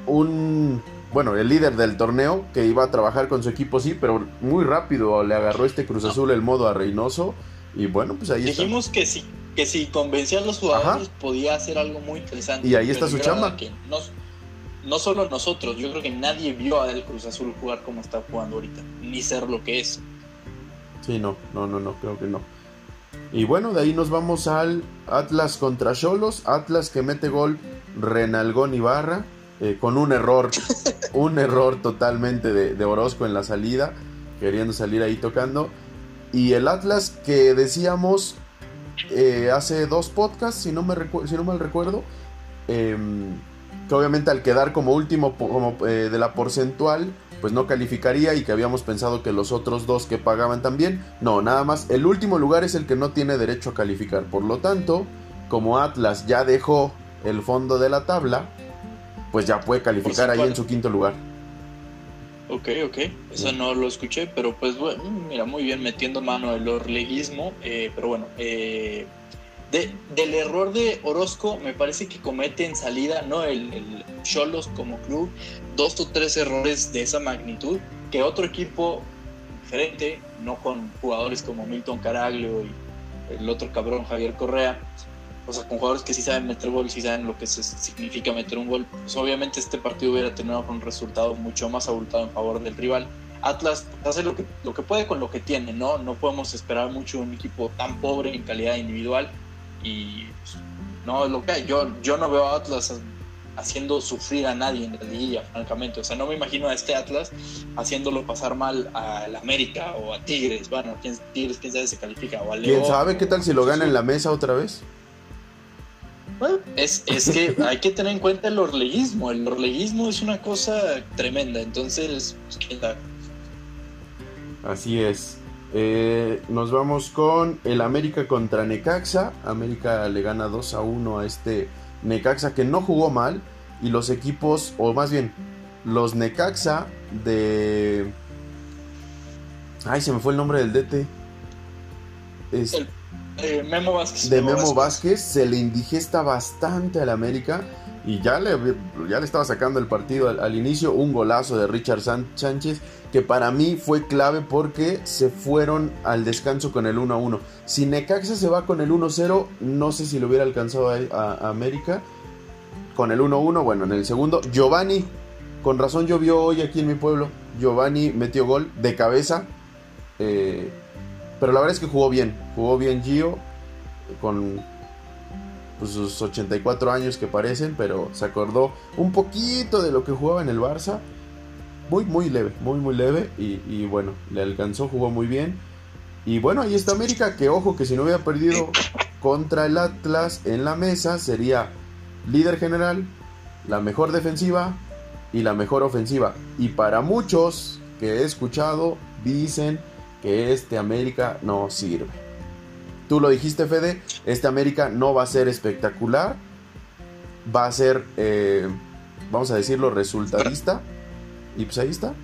un. Bueno, el líder del torneo que iba a trabajar con su equipo, sí, pero muy rápido le agarró este Cruz Azul el modo a Reynoso. Y bueno, pues ahí está.
Dijimos que si, que si convencía a los jugadores
Ajá.
podía hacer algo muy interesante.
Y ahí está su chamba.
que no, no solo nosotros, yo creo que nadie vio a el Cruz Azul jugar como está jugando ahorita, ni ser lo que es.
Sí, no, no, no, no, creo que no. Y bueno, de ahí nos vamos al Atlas contra Cholos. Atlas que mete gol Renalgón Ibarra eh, con un error, un error totalmente de, Orozco en la salida, queriendo salir ahí tocando. Y el Atlas que decíamos eh, hace dos podcasts, si no, me si no mal recuerdo, em, que obviamente al quedar como último eh, de la porcentual, pues no calificaría y que habíamos pensado que los otros dos que pagaban también. No, nada más, el último lugar es el que no tiene derecho a calificar. Por lo tanto, como Atlas ya dejó el fondo de la tabla, pues ya puede calificar ahí en su quinto lugar.
Ok, ok, eso no lo escuché, pero pues bueno, mira, muy bien metiendo mano el orleguismo, eh, pero bueno, eh, de- del error de Orozco me parece que comete en salida, ¿no? El, Cholos como club, dos o tres errores de esa magnitud que otro equipo diferente, no con jugadores como Milton Caraglio y el otro cabrón Javier Correa, o sea, con jugadores que sí saben meter gol, sí saben lo que se- significa meter un gol, pues obviamente este partido hubiera tenido un resultado mucho más abultado en favor del rival. Atlas hace lo que, lo que puede con lo que tiene, ¿no? No podemos esperar mucho un equipo tan pobre en calidad individual y pues, no lo que hay. Yo, yo no veo a Atlas haciendo sufrir a nadie en la liguilla, francamente. O sea, no me imagino a este Atlas haciéndolo pasar mal al América o a Tigres. Bueno, ¿quién, Tigres, quién sabe si califica. O a León,
¿Quién sabe qué tal si lo gana en la mesa otra vez?
Es, es que hay que tener en cuenta el orleguismo. El orleguismo es una cosa tremenda. Entonces, pues.
Así es. Eh, nos vamos con el América contra Necaxa. América le gana 2 a 1 a este Necaxa que no jugó mal. Y los equipos, o más bien, los Necaxa de. Ay, se me fue el nombre del DT.
Es... El, eh, Memo Vázquez.
De Memo, Vázquez. se le indigesta bastante al América. Y ya le, ya le estaba sacando el partido al, inicio. Un golazo de Richard Sánchez que para mí fue clave porque se fueron al descanso con el 1 a 1. Si Necaxa se va con el 1 0, no sé si lo hubiera alcanzado a, a, América. Con el 1 1, bueno, en el segundo, Giovanni, con razón llovió hoy aquí en mi pueblo. Giovanni metió gol de cabeza. Eh, pero la verdad es que jugó bien. Jugó bien Gio. Con pues, sus 84 años que parecen. Pero se acordó un poquito de lo que jugaba en el Barça muy, muy leve, muy, muy leve. Y, bueno, le alcanzó, jugó muy bien. Y bueno, ahí está América, que ojo, que si no hubiera perdido contra el Atlas en la mesa, sería líder general, la mejor defensiva y la mejor ofensiva. Y para muchos que he escuchado, dicen que este América no sirve. Tú lo dijiste, Fede, este América no va a ser espectacular, va a ser, eh, vamos a decirlo, resultadista y pues ahí está.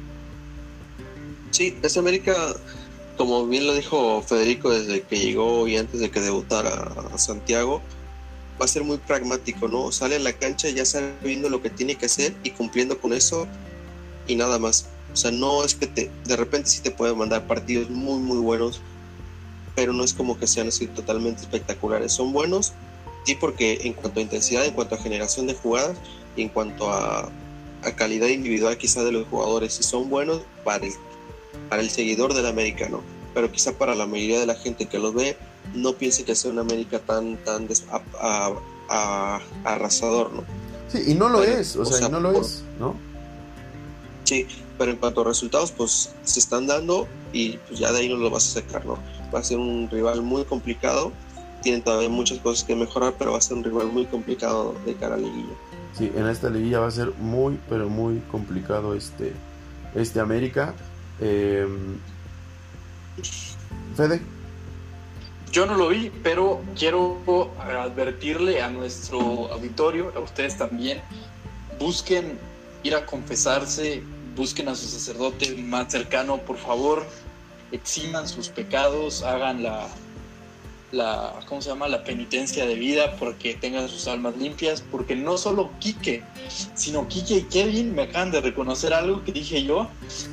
Sí, este América, como bien lo dijo Federico desde que llegó y antes de que debutara a Santiago, va a ser muy pragmático, ¿no? Sale a la cancha ya sabiendo lo que tiene que hacer y cumpliendo con eso y nada más. O sea, no es que te, de repente sí te puede mandar partidos muy, muy buenos, pero no es como que sean así totalmente espectaculares. Son buenos, sí, porque en cuanto a intensidad, en cuanto a generación de jugadas y en cuanto a a calidad individual quizá de los jugadores y son buenos para el, para el seguidor del americano, pero quizá para la mayoría de la gente que los ve no piense que sea un América tan, tan arrasador, ¿no?
Sí, y no lo es, o, sea, no lo es, ¿no?
Sí, pero en cuanto a resultados, pues se están dando y pues ya de ahí no lo vas a sacar, ¿no? Va a ser un rival muy complicado, tienen todavía muchas cosas que mejorar, pero va a ser un rival muy complicado de cara a Liguilla.
Sí, en esta liguilla va a ser muy, pero muy complicado este, este América. Eh, Fede.
Yo no lo vi, pero quiero advertirle a nuestro auditorio, a ustedes también, busquen ir a confesarse, busquen a su sacerdote más cercano, por favor, eximan sus pecados, hagan la, la, ¿cómo se llama? La penitencia de vida porque tengan sus almas limpias, porque no solo Quique, sino Quique y Kevin me acaban de reconocer algo que dije yo.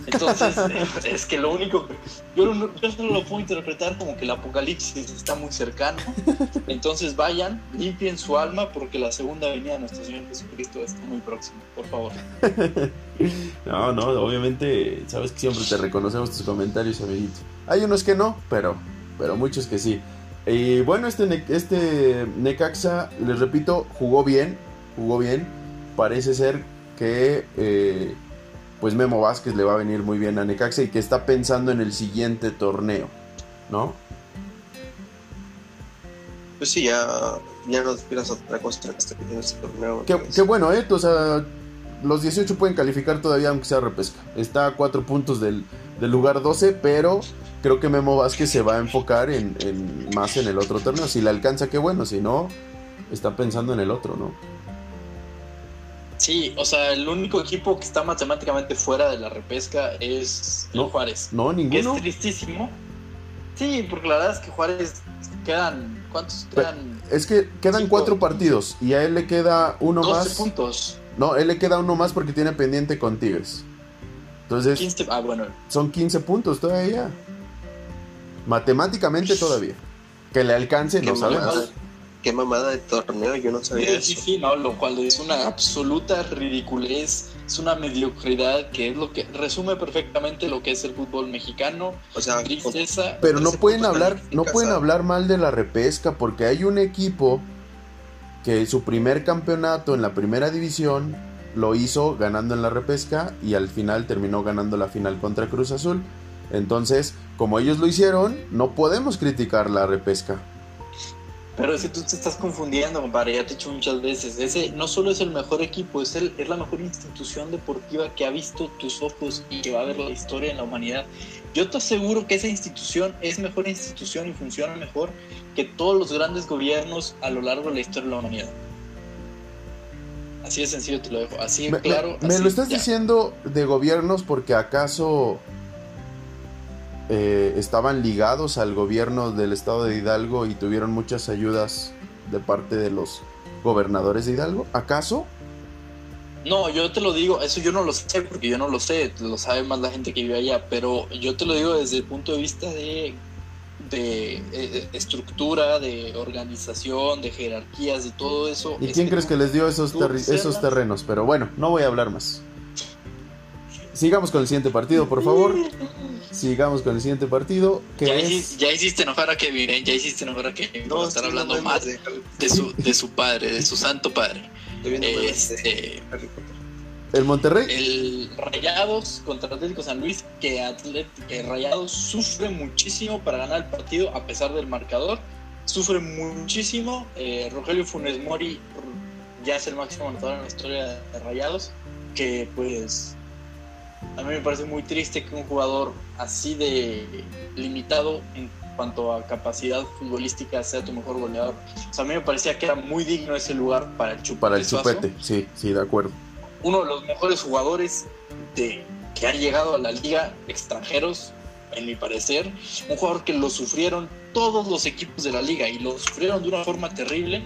Entonces, es que lo único que yo, yo solo lo puedo interpretar como que el apocalipsis está muy cercano. Entonces vayan, limpien su alma porque la segunda venida de nuestro Señor Jesucristo está muy próxima, por favor.
No, no, obviamente, sabes que siempre te reconocemos tus comentarios, amiguito. Hay unos que no, pero, pero muchos que sí. Y bueno, este, este Necaxa, les repito, jugó bien, jugó bien. Parece ser que eh, pues Memo Vázquez le va a venir muy bien a Necaxa y que está pensando en el siguiente torneo, ¿no?
Pues sí, ya, ya no esperas otra cosa este, este torneo.
Qué, bueno, ¿eh? O sea, los 18 pueden calificar todavía aunque sea repesca. Está a 4 puntos del, del lugar 12, pero creo que Memo Vázquez se va a enfocar en, más en el otro torneo. Si le alcanza, qué bueno. Si no, está pensando en el otro, ¿no?
Sí, o sea, el único equipo que está matemáticamente fuera de la repesca es el Juárez.
No, ninguno.
es tristísimo. Sí, porque la verdad es que Juárez quedan. ¿Cuántos quedan?
Es que quedan cuatro partidos y a él le queda uno 12 más.
puntos.
No, él le queda uno más porque tiene pendiente con Tigres. Entonces,
ah, bueno.
son 15 puntos todavía. Matemáticamente todavía. Que le alcance, no sabemos.
Qué mamada de torneo, yo no sabía
sí, eso. Sí, no, lo cual es una absoluta ridiculez, es una mediocridad que es lo que resume perfectamente lo que es el fútbol mexicano.
O sea,
pero no pueden hablar, no pueden hablar mal de la repesca porque hay un equipo que su primer campeonato en la primera división lo hizo ganando en la repesca y al final terminó ganando la final contra Cruz Azul. Entonces, como ellos lo hicieron, no podemos criticar la repesca.
Pero es que tú te estás confundiendo, compadre, ya te he dicho muchas veces. Ese no solo es el mejor equipo, es, el, es la mejor institución deportiva que ha visto tus ojos y que va a ver la historia en la humanidad. Yo te aseguro que esa institución es mejor institución y funciona mejor que todos los grandes gobiernos a lo largo de la historia de la humanidad. Así de sencillo te lo dejo, así de
Me,
claro.
me
así
lo estás
ya.
diciendo de gobiernos porque acaso eh, estaban ligados al gobierno del estado de Hidalgo y tuvieron muchas ayudas de parte de los gobernadores de Hidalgo. ¿Acaso?
No, yo te lo digo, eso yo no lo sé porque yo no lo sé, lo sabe más la gente que vive allá, pero yo te lo digo desde el punto de vista de, de eh, estructura, de organización, de jerarquías y todo eso.
¿Y quién crees que les dio esos, terri- terrenos? Pero bueno, no voy a hablar más. Sigamos con el siguiente partido, por favor. Sigamos con el siguiente partido, que
Ya,
es...
hici- ya hiciste enojar a Kevin, ¿eh? ya hiciste enojar a Kevin por estar
sí,
hablando
no mames, Harry-
de su, de su padre, de su santo padre.
estoy viendo memes de
Este,
Harry Potter.
El Monterrey.
el Rayados contra Atlético San Luis, que, Atlet- que Rayados sufre muchísimo para ganar el partido a pesar del marcador. Sufre muchísimo. Eh, Rogelio Funes Mori ya es el máximo anotador en la historia de Rayados. Que pues a mí me parece muy triste que un jugador así de limitado en cuanto a capacidad futbolística sea tu mejor goleador. O sea, a mí me parecía que era muy digno ese lugar para el chupete.
Para el chupete, sí, sí, de acuerdo.
uno de los mejores jugadores de, que han llegado a la liga extranjeros, en mi parecer. Un jugador que lo sufrieron todos los equipos de la liga y lo sufrieron de una forma terrible.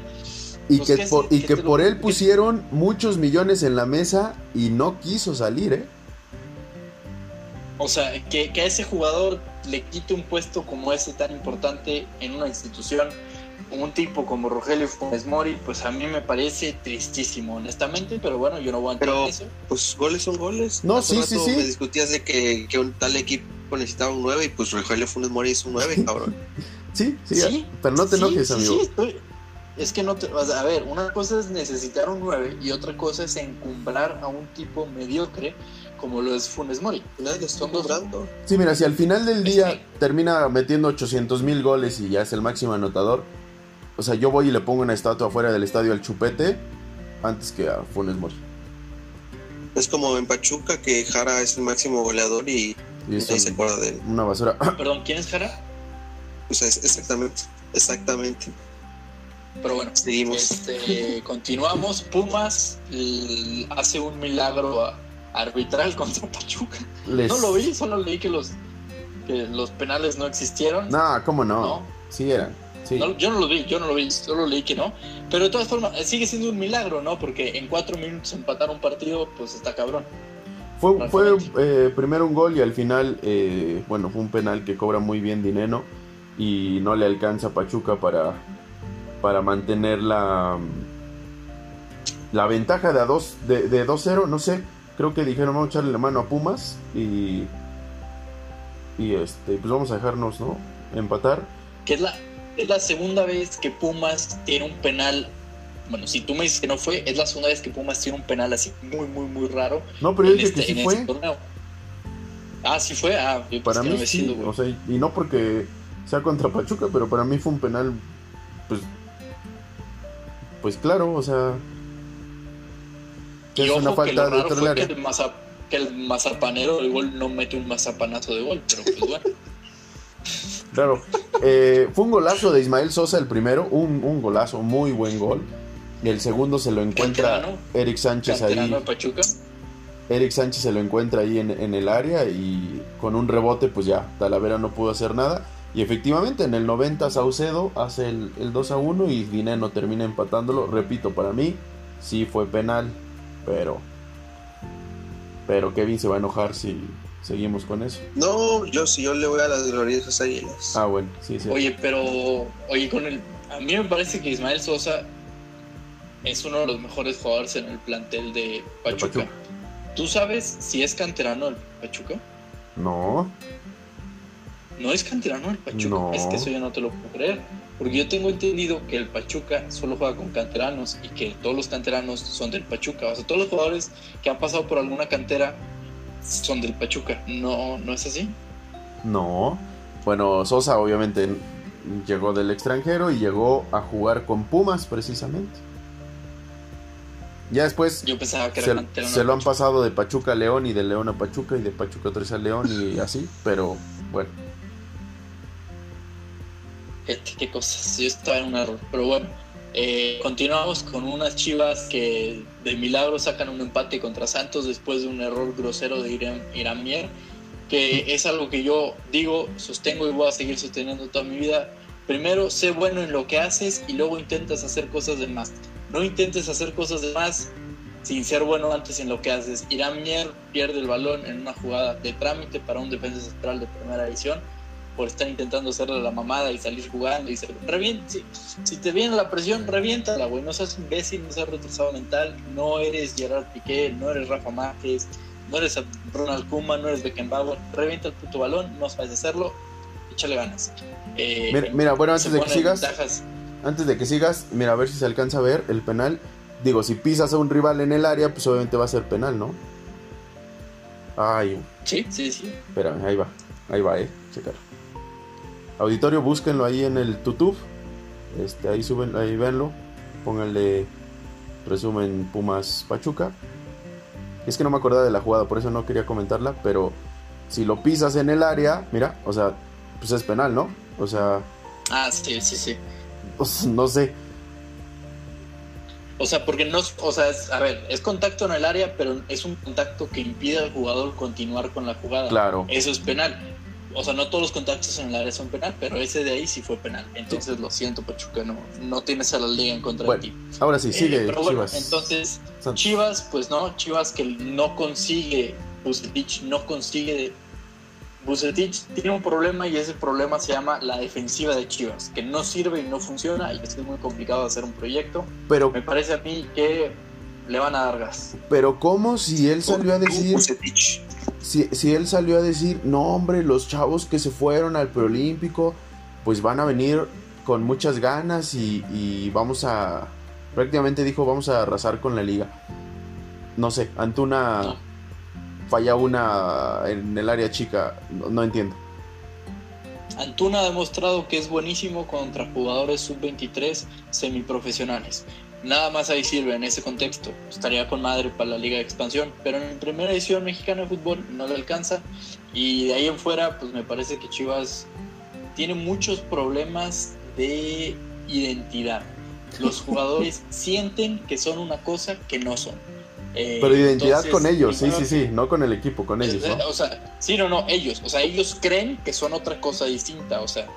Y
Pues,
que,
¿qué
por, y que
lo-
por él pusieron muchos millones en la mesa y no quiso salir, ¿eh?
O sea, que, que a ese jugador le quite un puesto como ese tan importante en una institución, un tipo como Rogelio Funes Mori, pues a mí me parece tristísimo, honestamente, pero bueno, yo no voy a entrar
Pero-
en eso.
Pues goles son goles.
No,
Hace
sí, sí,
rato
sí.
Me discutías de que, que un tal equipo necesitaba un 9 y pues Rogelio Funes Mori es un 9, cabrón.
Sí, sí,
Sí,
pero no te
sí,
enojes,
sí,
amigo.
sí, estoy- Es que no te. a ver, una cosa es necesitar un 9 y otra cosa es encumbrar a un tipo mediocre como lo es Funes Mori.
Nadie está cobrando.
Sí, mira, si al final del día termina metiendo 800 mil goles y ya es el máximo anotador, o sea, yo voy y le pongo una estatua afuera del estadio al chupete antes que a Funes Mori.
Es como en Pachuca que Jara es el máximo goleador y
Y
nadie se acuerda de él.
una basura.
Perdón, ¿quién es Jara?
O sea, es exactamente, exactamente.
Pero bueno,
Seguimos.
este, continuamos. Pumas hace un milagro a- arbitral contra Pachuca.
Les-
No lo vi, solo leí que los, que los penales no existieron.
No, ¿cómo no?
¿no?
Sí eran. Sí.
No, yo no lo vi, yo no lo vi, solo leí que no. Pero de todas formas, eh, sigue siendo un milagro, ¿no? Porque en cuatro minutos empatar un partido, pues está cabrón.
Fue, eh, primero un gol y al final, eh, bueno, fue un penal que cobra muy bien Dineno y no le alcanza a Pachuca para, para mantener la, la ventaja de, a dos, de, de 2-0. No sé, creo que dijeron vamos a echarle la mano a Pumas y, y este, pues vamos a dejarnos, ¿no? Empatar.
Que es la, es la segunda vez que Pumas tiene un penal. Bueno, si tú me dices que no fue, es la segunda vez que Pumas tiene un penal así muy, muy, muy raro.
No, pero yo dije
este-
que sí fue.
este. Ah, sí fue. Ah, yo
Para mí sí,
sido,
o sea, y no porque sea contra Pachuca, pero para mí fue un penal, pues, pues claro, o sea,
Y
es una
ojo que
falta
lo raro fue que el, maza- que el mazapanero del gol no mete un mazapanazo de gol, pero pues bueno.
Claro, Eh, fue un golazo de Ismael Sosa el primero, un, un golazo, muy buen gol. Y el segundo se lo encuentra
Canterano.
Eric Sánchez ahí.
Canterano Pachuca.
Eric Sánchez se lo encuentra ahí en, en el área y con un rebote pues ya Talavera no pudo hacer nada. Y efectivamente en el 90 Saucedo hace el, el 2 a 1 y Dineno termina empatándolo. Repito, para mí sí fue penal, pero... Pero Kevin se va a enojar si seguimos con eso.
No, yo sí, yo le voy a las gloriosas águilas.
Ah, bueno, sí, sí.
Oye, pero, oye, con el, a mí me parece que Ismael Sosa es uno de los mejores jugadores en el plantel de Pachuca.
Pachuca.
¿Tú sabes si es canterano el Pachuca?
No,
no es canterano el Pachuca.
No.
Es que eso yo no te lo puedo creer. Porque yo tengo entendido que el Pachuca solo juega con canteranos y que todos los canteranos son del Pachuca. O sea, todos los jugadores que han pasado por alguna cantera son del Pachuca. No, no es así.
No. Bueno, Sosa obviamente llegó del extranjero y llegó a jugar con Pumas precisamente. Ya después
Yo pensaba que era
se, lo han pasado de Pachuca a León y de León a Pachuca y de Pachuca otra vez a León y así, pero bueno.
Qué cosas. Yo estaba en un error. Pero bueno, eh, continuamos con unas chivas que de milagro sacan un empate contra Santos después de un error grosero de Irán, Irán Mier, que es algo que yo digo, sostengo y voy a seguir sosteniendo toda mi vida. Primero, sé bueno en lo que haces y luego intentas hacer cosas de más. No intentes hacer cosas de más sin ser bueno antes en lo que haces. Irán Mier pierde el balón en una jugada de trámite para un defensa central de primera edición por estar intentando hacerle la mamada y salir jugando y se revienta. Si, si te viene la presión, reviéntala, güey. No seas imbécil, no seas retrasado mental. No eres Gerard Piqué, no eres Rafa Márquez, no eres Ronald Koeman, no eres Beckenbauer. Revienta el puto balón, no sabes hacerlo, échale ganas. Eh,
Mira, mira, bueno, antes de que sigas,
ventajas.
antes de que sigas, mira a ver si se alcanza a ver el penal. Digo, si pisas a un rival en el área, pues obviamente va a ser penal, ¿no? Ay,
Sí, sí, sí.
espérame, ahí va, ahí va, eh, checar. Auditorio, búsquenlo ahí en el YouTube. Este, ahí suben, ahí véanlo. Pónganle resumen Pumas Pachuca. Es que no me acordaba de la jugada, por eso no quería comentarla, pero si lo pisas en el área, mira, o sea, pues es penal, ¿no? O sea,
Ah, sí, sí, sí.
pues, no sé.
O sea, porque no, o sea, es, a ver, es contacto en el área, pero es un contacto que impide al jugador continuar con la jugada.
Claro.
Eso es penal. O sea, no todos los contactos en el área son penal, pero ese de ahí sí fue penal. Entonces, lo siento, Pachuca, no, no tienes a la liga en contra
Bueno,
de ti.
ahora sí,
Eh,
sigue
pero bueno,
Chivas.
entonces,
Santos.
Chivas, pues no, Chivas que no consigue, Bucetich no consigue. Bucetich tiene un problema y ese problema se llama la defensiva de Chivas, que no sirve y no funciona y es muy complicado hacer un proyecto.
Pero,
Me parece a mí que le van a dar gas.
pero ¿cómo si él salió a decir,
Bucetich.
Si, si él salió a decir, no hombre, los chavos que se fueron al preolímpico, pues van a venir con muchas ganas y, y vamos a, prácticamente dijo, vamos a arrasar con la liga. No sé, Antuna falla una en el área chica, no, no entiendo.
Antuna ha demostrado que es buenísimo contra jugadores sub-23 semiprofesionales. Nada más ahí sirve en ese contexto. Estaría con madre para la Liga de Expansión, pero en primera edición mexicana de fútbol no le alcanza. Y de ahí en fuera, pues me parece que Chivas tiene muchos problemas de identidad. Los jugadores sienten que son una cosa que no son. Eh,
Pero identidad
entonces,
con ellos, sí, sí, sí, no con el equipo, con ellos, ¿no?
o sea, sí, no, no, ellos. O sea, ellos creen que son otra cosa distinta. O sea,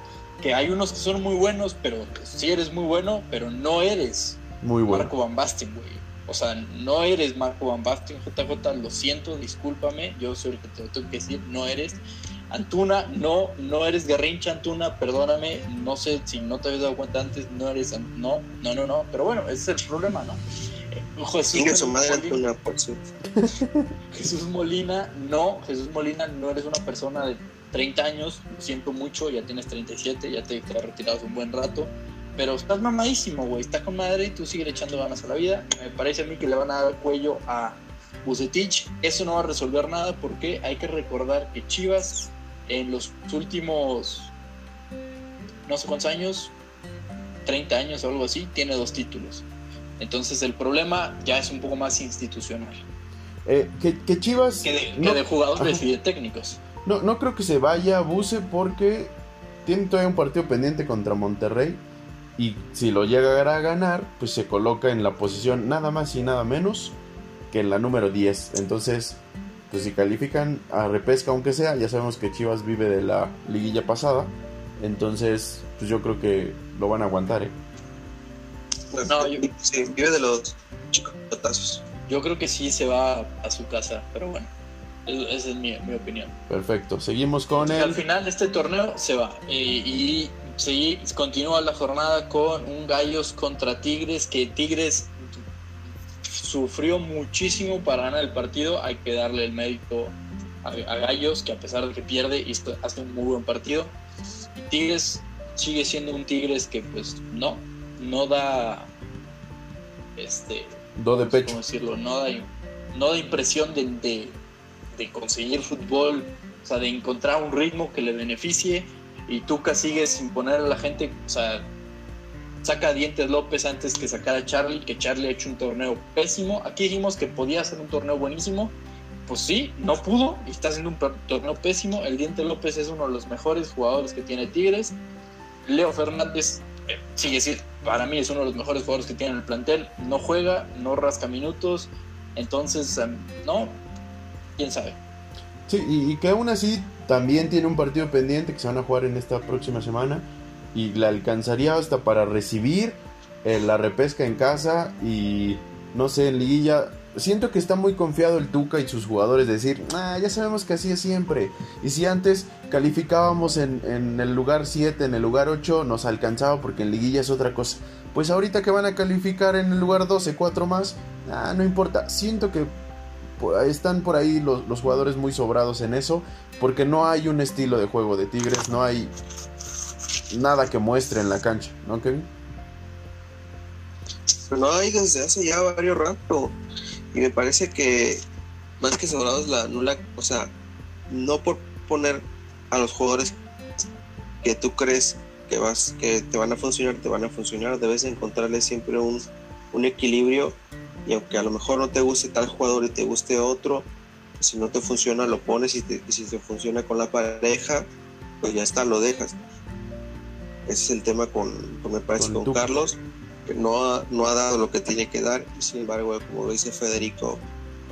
que hay unos que son muy buenos, pero sí eres muy bueno, pero no eres
Muy bueno.
Marco Van Basten, güey. O sea, no eres Marco Van Basten, JJ, lo siento, discúlpame, yo soy el que te lo tengo que decir, no eres. Antuna, no, no eres Garrincha Antuna, perdóname, no sé si no te habías dado cuenta antes, no eres, no, no, no, no, pero bueno, ese es el problema, ¿no? Eh, Jesús
Sigue su madre
Molina-
Antuna por su.
Jesús Molina, no, Jesús Molina, no eres una persona de 30 años, lo siento mucho, ya tienes 37, ya te quedas retirado hace un buen rato, pero estás mamadísimo, güey, estás con madre y tú sigues echando ganas a la vida. Me parece a mí que le van a dar cuello a Bucetich, eso no va a resolver nada porque hay que recordar que Chivas en los últimos, no sé cuántos años, 30 años o algo así, tiene dos títulos. Entonces el problema ya es un poco más institucional
Eh, que, que Chivas...
que de, que
no-
de jugadores y de técnicos.
No, no creo que se vaya a Buse porque tiene todavía un partido pendiente contra Monterrey. Y si lo llega a ganar, pues se coloca en la posición nada más y nada menos que en la número 10. Entonces, pues si califican a repesca, aunque sea, ya sabemos que Chivas vive de la liguilla pasada. Entonces, pues yo creo que lo van a aguantar, ¿eh?
No, yo-
Sí, vive de los chicotazos.
Yo creo que sí se va a su casa, pero bueno, es- esa es mi, mi opinión.
Perfecto. Seguimos con
Al
el...
final de este torneo se va eh, y sí, continúa la jornada con un Gallos contra Tigres, que Tigres sufrió muchísimo para ganar el partido, hay que darle el mérito a, Gallos, que a pesar de que pierde, hace un muy buen partido. Y Tigres sigue siendo un Tigres que pues no, no da este
Do de pecho.
¿cómo decirlo? No da, no da impresión de, de, conseguir fútbol, o sea, de encontrar un ritmo que le beneficie y Tuca sigue sin poner a la gente, o sea, saca a Dientes López antes que sacar a Charlie, que Charlie ha hecho un torneo pésimo. Aquí dijimos que podía hacer un torneo buenísimo. Pues sí, no pudo y está haciendo un torneo pésimo. El Diente López es uno de los mejores jugadores que tiene Tigres. Leo Fernández eh, sigue siendo, para mí es uno de los mejores jugadores que tiene en el plantel. No juega, no rasca minutos. Entonces, em, no, quién sabe.
Sí, y, que aún así también tiene un partido pendiente que se van a jugar en esta próxima semana y la alcanzaría hasta para recibir eh, la repesca en casa y no sé, en liguilla. Siento que está muy confiado el Tuca y sus jugadores decir, ah, ya sabemos que así es siempre. Y si antes calificábamos en, en el lugar 7, en el lugar 8, nos alcanzaba porque en liguilla es otra cosa. Pues ahorita que van a calificar en el lugar 12, 4 más, ah, no importa. Siento que están por ahí los, los, jugadores muy sobrados en eso, porque no hay un estilo de juego de Tigres, no hay nada que muestre en la cancha, ¿no, Kevin?
No hay desde hace ya varios rato. Y me parece que más que sobrados la nula, o sea, no por poner a los jugadores que tú crees que vas, que te van a funcionar, te van a funcionar, debes encontrarle siempre un, un equilibrio y aunque a lo mejor no te guste tal jugador y te guste otro, si no te funciona lo pones y, si te funciona con la pareja, pues ya está, lo dejas. Ese es el tema con, me parece, con, Carlos, que no ha, no ha dado lo que tiene que dar, sin embargo, como lo dice Federico,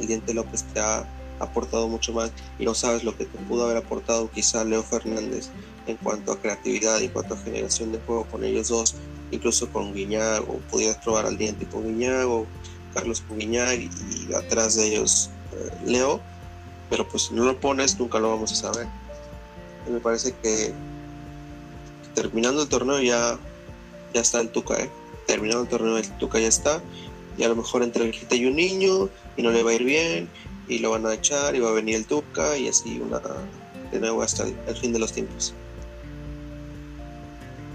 el Diente López te ha aportado mucho más y no sabes lo que te pudo haber aportado quizá Leo Fernández en cuanto a creatividad, en cuanto a generación de juego con ellos dos, incluso con Guiñago, pudieras probar al Diente con Guiñago, Carlos Puguiñac y, atrás de ellos eh, Leo, pero pues si no lo pones nunca lo vamos a saber. me parece que terminando el torneo ya, ya está el Tuca, ¿eh? terminando el torneo el Tuca ya está, y a lo mejor entre el Gita y un niño y no le va a ir bien y lo van a echar y va a venir el Tuca y así una de nuevo hasta el, fin de los tiempos.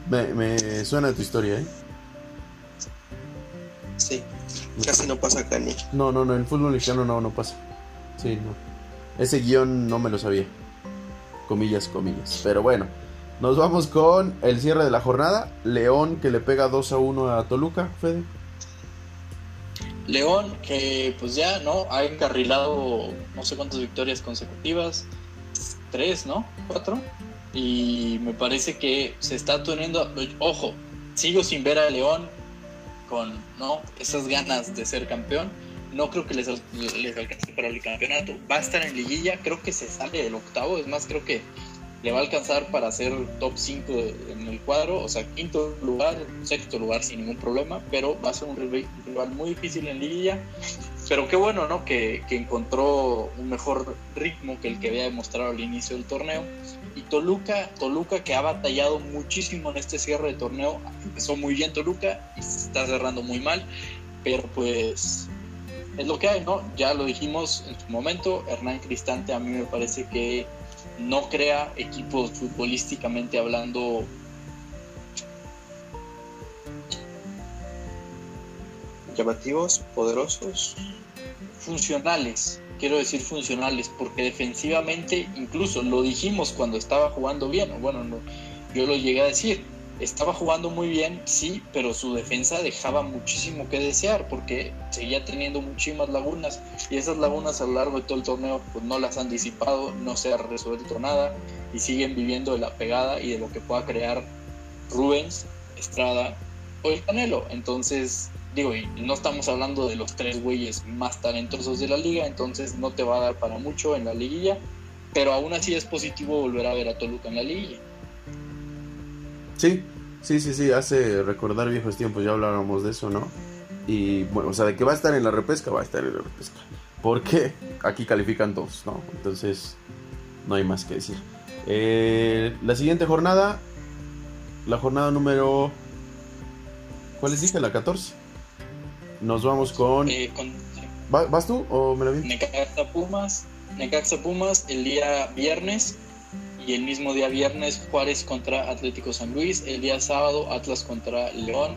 Me, me suena tu historia, ¿eh?
Sí. Casi no pasa acá,
No, no, no, en el fútbol mexicano no, no pasa. Sí, no. Ese guion no me lo sabía. Comillas, comillas. Pero bueno, nos vamos con el cierre de la jornada. León que le pega 2 a 1 a Toluca, Fede.
León que pues ya, ¿no? Ha encarrilado no sé cuántas victorias consecutivas. Tres, ¿no? Cuatro. Y me parece que se está teniendo... Ojo, sigo sin ver a León con ¿no? esas ganas de ser campeón. No creo que les, les alcance para el campeonato. Va a estar en liguilla, creo que se sale del octavo. Es más, creo que le va a alcanzar para ser top 5 en el cuadro, o sea, quinto lugar, sexto lugar sin ningún problema, pero va a ser un rival muy difícil en liguilla. Pero qué bueno, ¿no? Que, que, encontró un mejor ritmo que el que había demostrado al inicio del torneo. Y Toluca, Toluca que ha batallado muchísimo en este cierre de torneo, empezó muy bien Toluca y se está cerrando muy mal, pero pues es lo que hay, ¿no? Ya lo dijimos en su momento, Hernán Cristante a mí me parece que no crea equipos futbolísticamente hablando
llamativos, poderosos,
funcionales. Quiero decir funcionales porque defensivamente, incluso lo dijimos cuando estaba jugando bien, bueno, no, yo lo llegué a decir, estaba jugando muy bien, sí, pero su defensa dejaba muchísimo que desear porque seguía teniendo muchísimas lagunas y esas lagunas a lo largo de todo el torneo pues no las han disipado, no se ha resuelto nada y siguen viviendo de la pegada y de lo que pueda crear Rubens, Estrada o el Canelo. Entonces, digo, y no estamos hablando de los tres güeyes más talentosos de la liga, entonces no te va a dar para mucho en la liguilla, pero aún así es positivo volver a ver a Toluca en la liguilla.
Sí, sí, sí, sí, hace recordar viejos tiempos, ya hablábamos de eso, ¿no? Y bueno, o sea, de que va a estar en la repesca, va a estar en la repesca. Porque aquí califican todos, ¿no? Entonces, no hay más que decir. Eh, la siguiente jornada, la jornada número... ¿Cuál les dije? La 14. Nos vamos con...
Eh, con
¿Vas tú o me la vi?
Necaxa Pumas. Necaxa Pumas el día viernes y el mismo día viernes Juárez contra Atlético San Luis, el día sábado Atlas contra León,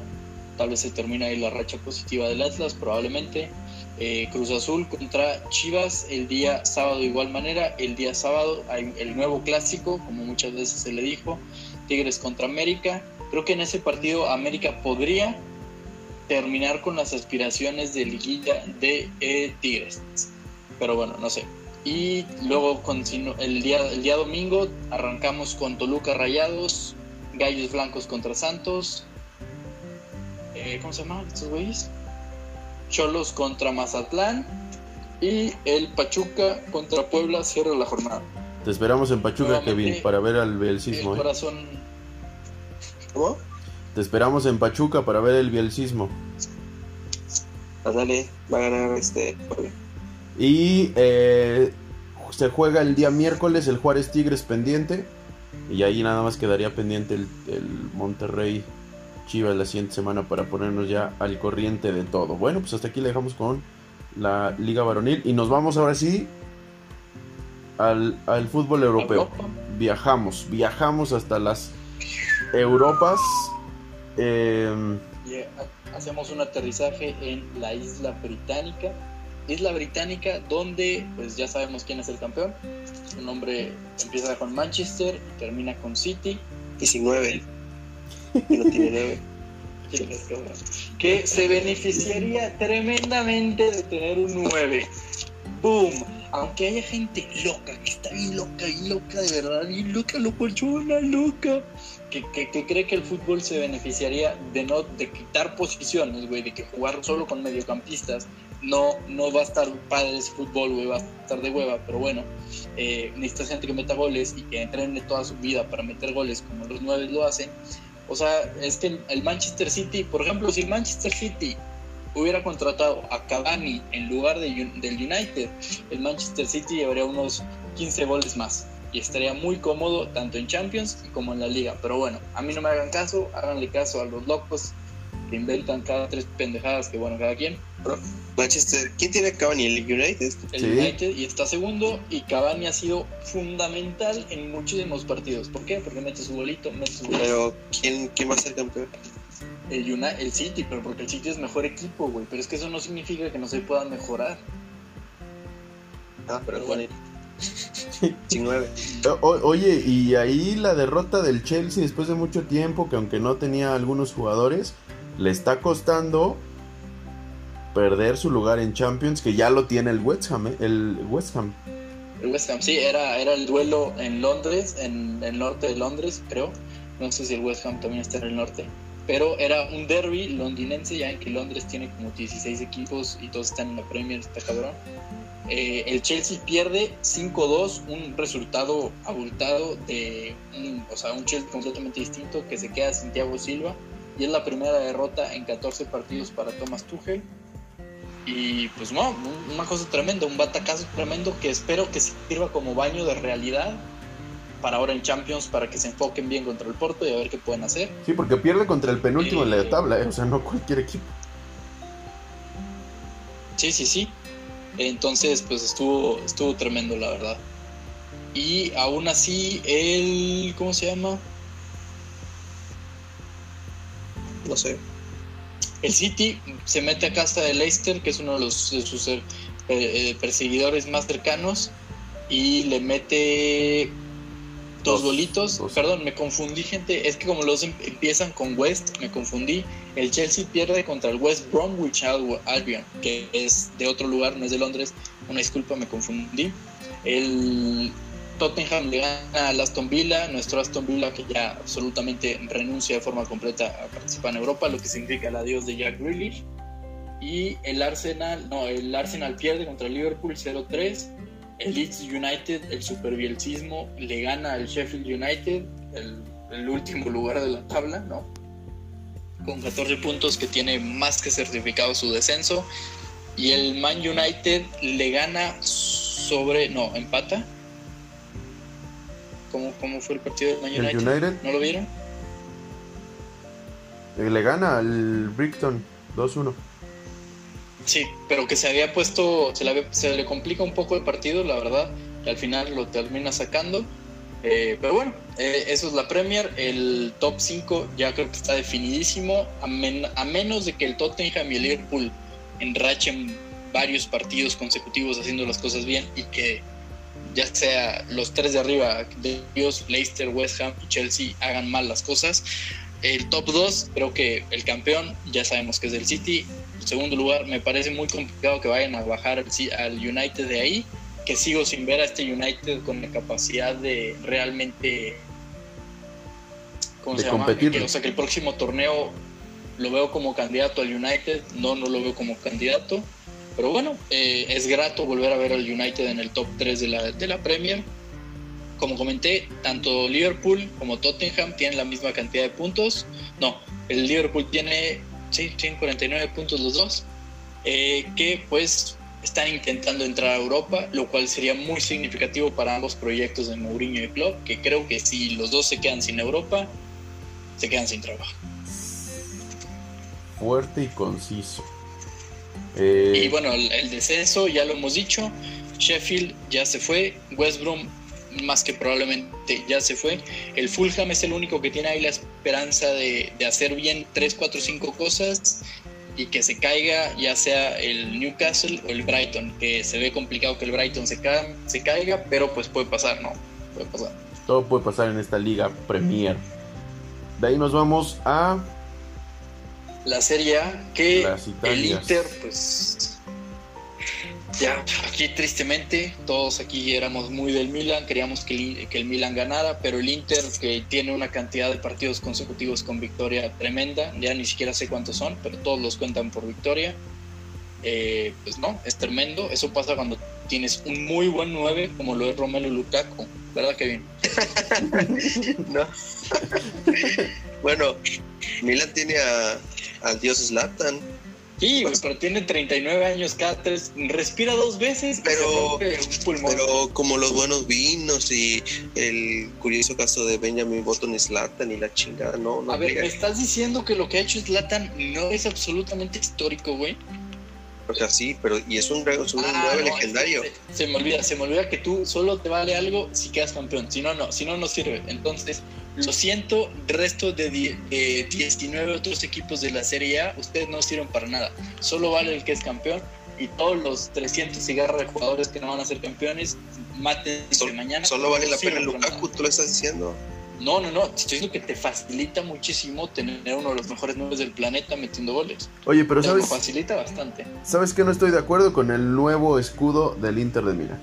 tal vez se termina ahí la racha positiva del Atlas, probablemente. Eh, Cruz Azul contra Chivas el día sábado de igual manera, el día sábado hay el nuevo clásico, como muchas veces se le dijo, Tigres contra América. Creo que en ese partido América podría terminar con las aspiraciones de liguilla de eh, Tigres. Pero bueno, no sé. Y luego el día, el día domingo arrancamos con Toluca Rayados, Gallos Blancos contra Santos. Eh, ¿Cómo se llaman estos güeyes? Cholos contra Mazatlán. Y el Pachuca contra Puebla cierra la jornada.
Te esperamos en Pachuca, Kevin, para ver al Bielcismo.
El ¿eh? corazón.
¿Cómo?
Te esperamos en Pachuca para ver el Bielcismo.
Ah, dale, va a ganar este.
Y eh, se juega el día miércoles el Juárez Tigres pendiente. Y ahí nada más quedaría pendiente el, Monterrey Chivas la siguiente semana para ponernos ya al corriente de todo. Bueno, pues hasta aquí le dejamos con la Liga Varonil. Y nos vamos ahora sí al, fútbol europeo. Viajamos, viajamos hasta las Europas.
Eh, hacemos un aterrizaje en la isla británica Isla Británica, donde pues ya sabemos quién es el campeón. Su nombre empieza con Manchester y termina con City.
Y sin nueve. Y no tiene nueve.
que se beneficiaría tremendamente de tener un 9. ¡Boom! Aunque haya gente loca, que está bien loca, y loca de verdad, y loca, locochona, loca, que, que, que, cree que el fútbol se beneficiaría de no de quitar posiciones, güey, de que jugar solo con mediocampistas no, no va a estar padre ese fútbol, güey, va a estar de hueva, pero bueno, eh, necesitas gente que meta goles y que entrene toda su vida para meter goles como los nueve lo hacen. O sea, es que el Manchester City, por ejemplo, si el Manchester City hubiera contratado a Cavani en lugar de, del United, el Manchester City llevaría unos 15 goles más y estaría muy cómodo tanto en Champions como en la liga. Pero bueno, a mí no me hagan caso, háganle caso a los locos que inventan cada tres pendejadas que bueno, cada quien.
Manchester, ¿quién tiene Cavani? ¿El United?
El United y está segundo y Cavani ha sido fundamental en muchísimos partidos. ¿Por qué? Porque mete su bolito, mete su
Pero ¿quién, quién va a ser campeón?
El, Una, el City, pero porque el City es mejor equipo, güey. Pero es que eso no significa que no se pueda mejorar.
Ah, pero, bueno.
Oye, y ahí la derrota del Chelsea después de mucho tiempo, que aunque no tenía algunos jugadores, le está costando perder su lugar en Champions, que ya lo tiene el West Ham, ¿eh? el West Ham.
El West Ham, sí, era, era el duelo en Londres, en el norte de Londres, creo. No sé si el West Ham también está en el norte. Pero era un derby londinense, ya en que Londres tiene como 16 equipos y todos están en la Premier, está cabrón. Eh, el Chelsea pierde 5-2, un resultado abultado de un, o sea, un Chelsea completamente distinto que se queda sin Thiago Silva y es la primera derrota en 14 partidos para Thomas Tuchel. Y pues no, una cosa tremenda, un batacazo tremendo que espero que sirva como baño de realidad para ahora en Champions, para que se enfoquen bien contra el Porto y a ver qué pueden hacer.
Sí, porque pierde contra el penúltimo en la eh, tabla, ¿eh? o sea, no cualquier equipo.
Sí, sí, sí. Entonces, pues estuvo, estuvo tremendo, la verdad. Y aún así, el. ¿Cómo se llama?
no sé.
El City se mete a casa de Leicester, que es uno de, los, de sus eh, eh, perseguidores más cercanos, y le mete dos, golitos. Perdón, me confundí, gente. Es que como los em, empiezan con West, me confundí. El Chelsea pierde contra el West Bromwich Albion, que es de otro lugar, no es de Londres. Una disculpa, me confundí. El Tottenham le gana al Aston Villa, nuestro Aston Villa que ya absolutamente renuncia de forma completa a participar en Europa, lo que significa el adiós de Jack Grealish. Y el Arsenal, no, el Arsenal pierde contra el Liverpool 0-3. El Leeds United, el superbielcismo, le gana al Sheffield United, el, el último lugar de la tabla, ¿no? Con 14 puntos que tiene más que certificado su descenso. Y el Man United le gana sobre, no, empata ¿Cómo, cómo fue el partido del Man United? ¿No lo vieron?
Eh, le gana al Brighton 2-1.
Sí, pero que se había puesto, se le, se le complica un poco el partido, la verdad, y al final lo termina sacando. Eh, pero bueno, eh, eso es la Premier. El top 5 ya creo que está definidísimo, a, a, menos de que el Tottenham y el Liverpool enrachen varios partidos consecutivos haciendo las cosas bien y que ya sea los tres de arriba, de Dios, Leicester, West Ham y Chelsea, hagan mal las cosas. El top 2, creo que el campeón, ya sabemos que es del City. Segundo lugar, me parece muy complicado que vayan a bajar al United de ahí, que sigo sin ver a este United con la capacidad de realmente... ¿Cómo se llama? o sea, que el próximo torneo lo veo como candidato al United, no, no lo veo como candidato. Pero bueno, eh, es grato volver a ver al United en el top 3 de la, de la Premier. Como comenté, tanto Liverpool como Tottenham tienen la misma cantidad de puntos. No, el Liverpool tiene, sí, 49 puntos los dos. Eh, que pues están intentando entrar a Europa, lo cual sería muy significativo para ambos proyectos de Mourinho y Klopp, que creo que si los dos se quedan sin Europa, se quedan sin trabajo.
Fuerte y conciso.
Eh, y bueno, el, descenso ya lo hemos dicho. Sheffield ya se fue. West Brom más que probablemente ya se fue. El Fulham es el único que tiene ahí la esperanza de, hacer bien 3, 4, 5 cosas y que se caiga ya sea el Newcastle o el Brighton, que se ve complicado que el Brighton se, se caiga, pero pues puede pasar, ¿no? Puede pasar.
Todo puede pasar en esta liga Premier. De ahí nos vamos a
la Serie A, que el Inter, pues ya, aquí tristemente, todos aquí éramos muy del Milan, queríamos que el, que el Milan ganara, pero el Inter, que tiene una cantidad de partidos consecutivos con victoria tremenda, ya ni siquiera sé cuántos son, pero todos los cuentan por victoria, eh, pues no, es tremendo. Eso pasa cuando tienes un muy buen 9 como lo es Romelu Lukaku, ¿verdad, Kevin?
no. bueno, Milan tiene a al dios Zlatan.
Sí, pero tiene 39 años cada tres, respira dos veces.
Pero, pero como los buenos vinos y el curioso caso de Benjamin Button y Zlatan y la chingada, no, no.
A ver, ¿me estás diciendo que lo que ha hecho Zlatan no es absolutamente histórico, güey?
O sea, sí, pero y es un, es un ah, legendario.
Se, me olvida, se me olvida que tú solo te vale algo si quedas campeón. Si no, no, si no, no sirve. Entonces, lo siento, resto de 19 otros equipos de la Serie A, ustedes no sirven para nada. Solo vale el que es campeón y todos los 300 cigarros de jugadores que no van a ser campeones, maten mañana.
Solo vale la pena el Lukaku, tú lo estás diciendo.
No, no, no, estoy diciendo que te facilita muchísimo tener uno de los mejores nueve del planeta metiendo goles.
Oye, pero sabes.
Lo facilita bastante.
¿Sabes que no estoy de acuerdo con el nuevo escudo del Inter de Milán?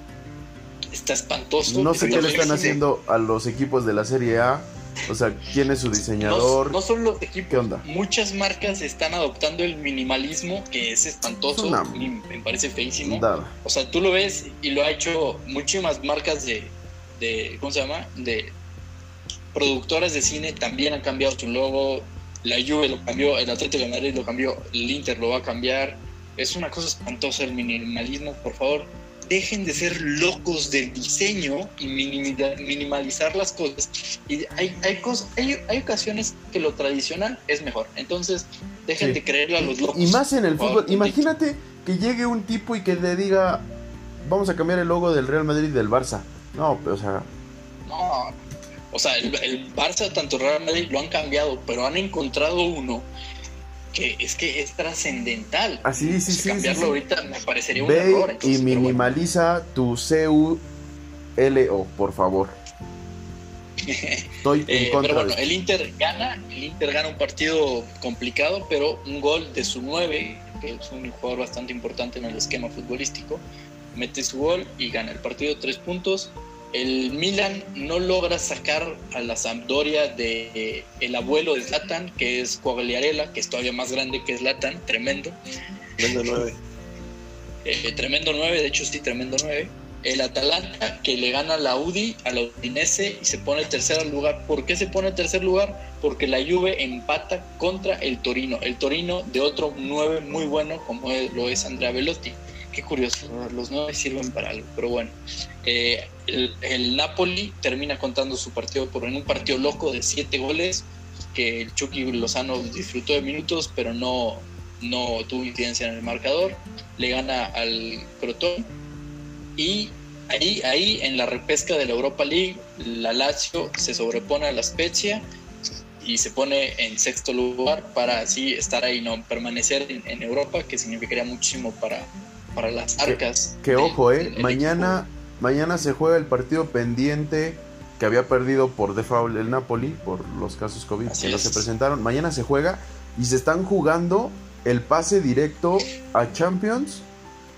Está espantoso.
No sé qué le están haciendo a los equipos de la Serie A o sea, ¿quién es su diseñador?
No, son los equipos. ¿Qué onda? Muchas marcas están adoptando el minimalismo, que es espantoso, me parece feísimo. O sea, tú lo ves y lo ha hecho muchísimas marcas de, de, ¿cómo se llama? De productoras de cine también han cambiado su logo. La Juve lo cambió, el Atlético de Madrid lo cambió, el Inter lo va a cambiar. Es una cosa espantosa el minimalismo, por favor dejen de ser locos del diseño y minimalizar las cosas. Y hay, hay, cosas, hay, hay, ocasiones que lo tradicional es mejor. Entonces, dejen de creerle a los locos.
Y más en el fútbol. Imagínate que llegue un tipo y que le diga, vamos a cambiar el logo del Real Madrid y del Barça. No, o sea...
No, o sea, el, el Barça, tanto Real Madrid, lo han cambiado, pero han encontrado uno que es que es trascendental.
Así, ah, sí, sí,
Cambiarlo ahorita me parecería un
Ve error. y minimaliza tu CULO, por favor.
Estoy en eh, contra pero bueno, el Inter gana, el Inter gana un partido complicado, pero un gol de su 9, que es un jugador bastante importante en el esquema futbolístico, mete su gol y gana el partido tres puntos el Milan no logra sacar a la Sampdoria de el abuelo de Zlatan, que es Quagliarella, que es todavía más grande que Zlatan, tremendo.
Tremendo 9.
Eh, tremendo 9, de hecho sí, tremendo 9. El Atalanta que le gana a la Udi, a la Udinese y se pone en tercer lugar. ¿Por qué se pone en tercer lugar? Porque la Juve empata contra el Torino. El Torino de otro 9 muy bueno como lo es Andrea Velotti qué curioso, los nueve sirven para algo, pero bueno. Eh, el, Napoli termina contando su partido por en un partido loco de siete goles, que el Chucky Lozano disfrutó de minutos, pero no, no tuvo incidencia en el marcador, le gana al Crotón y ahí, ahí en la repesca de la Europa League, la Lazio se sobrepone a la Spezia y se pone en sexto lugar para así estar ahí, no permanecer en, Europa, que significaría muchísimo para, para las arcas.
Que, ojo, eh, mañana, mañana se juega el partido pendiente que había perdido por default el Napoli por los casos COVID que no se presentaron. Mañana se juega y se están jugando el pase directo a Champions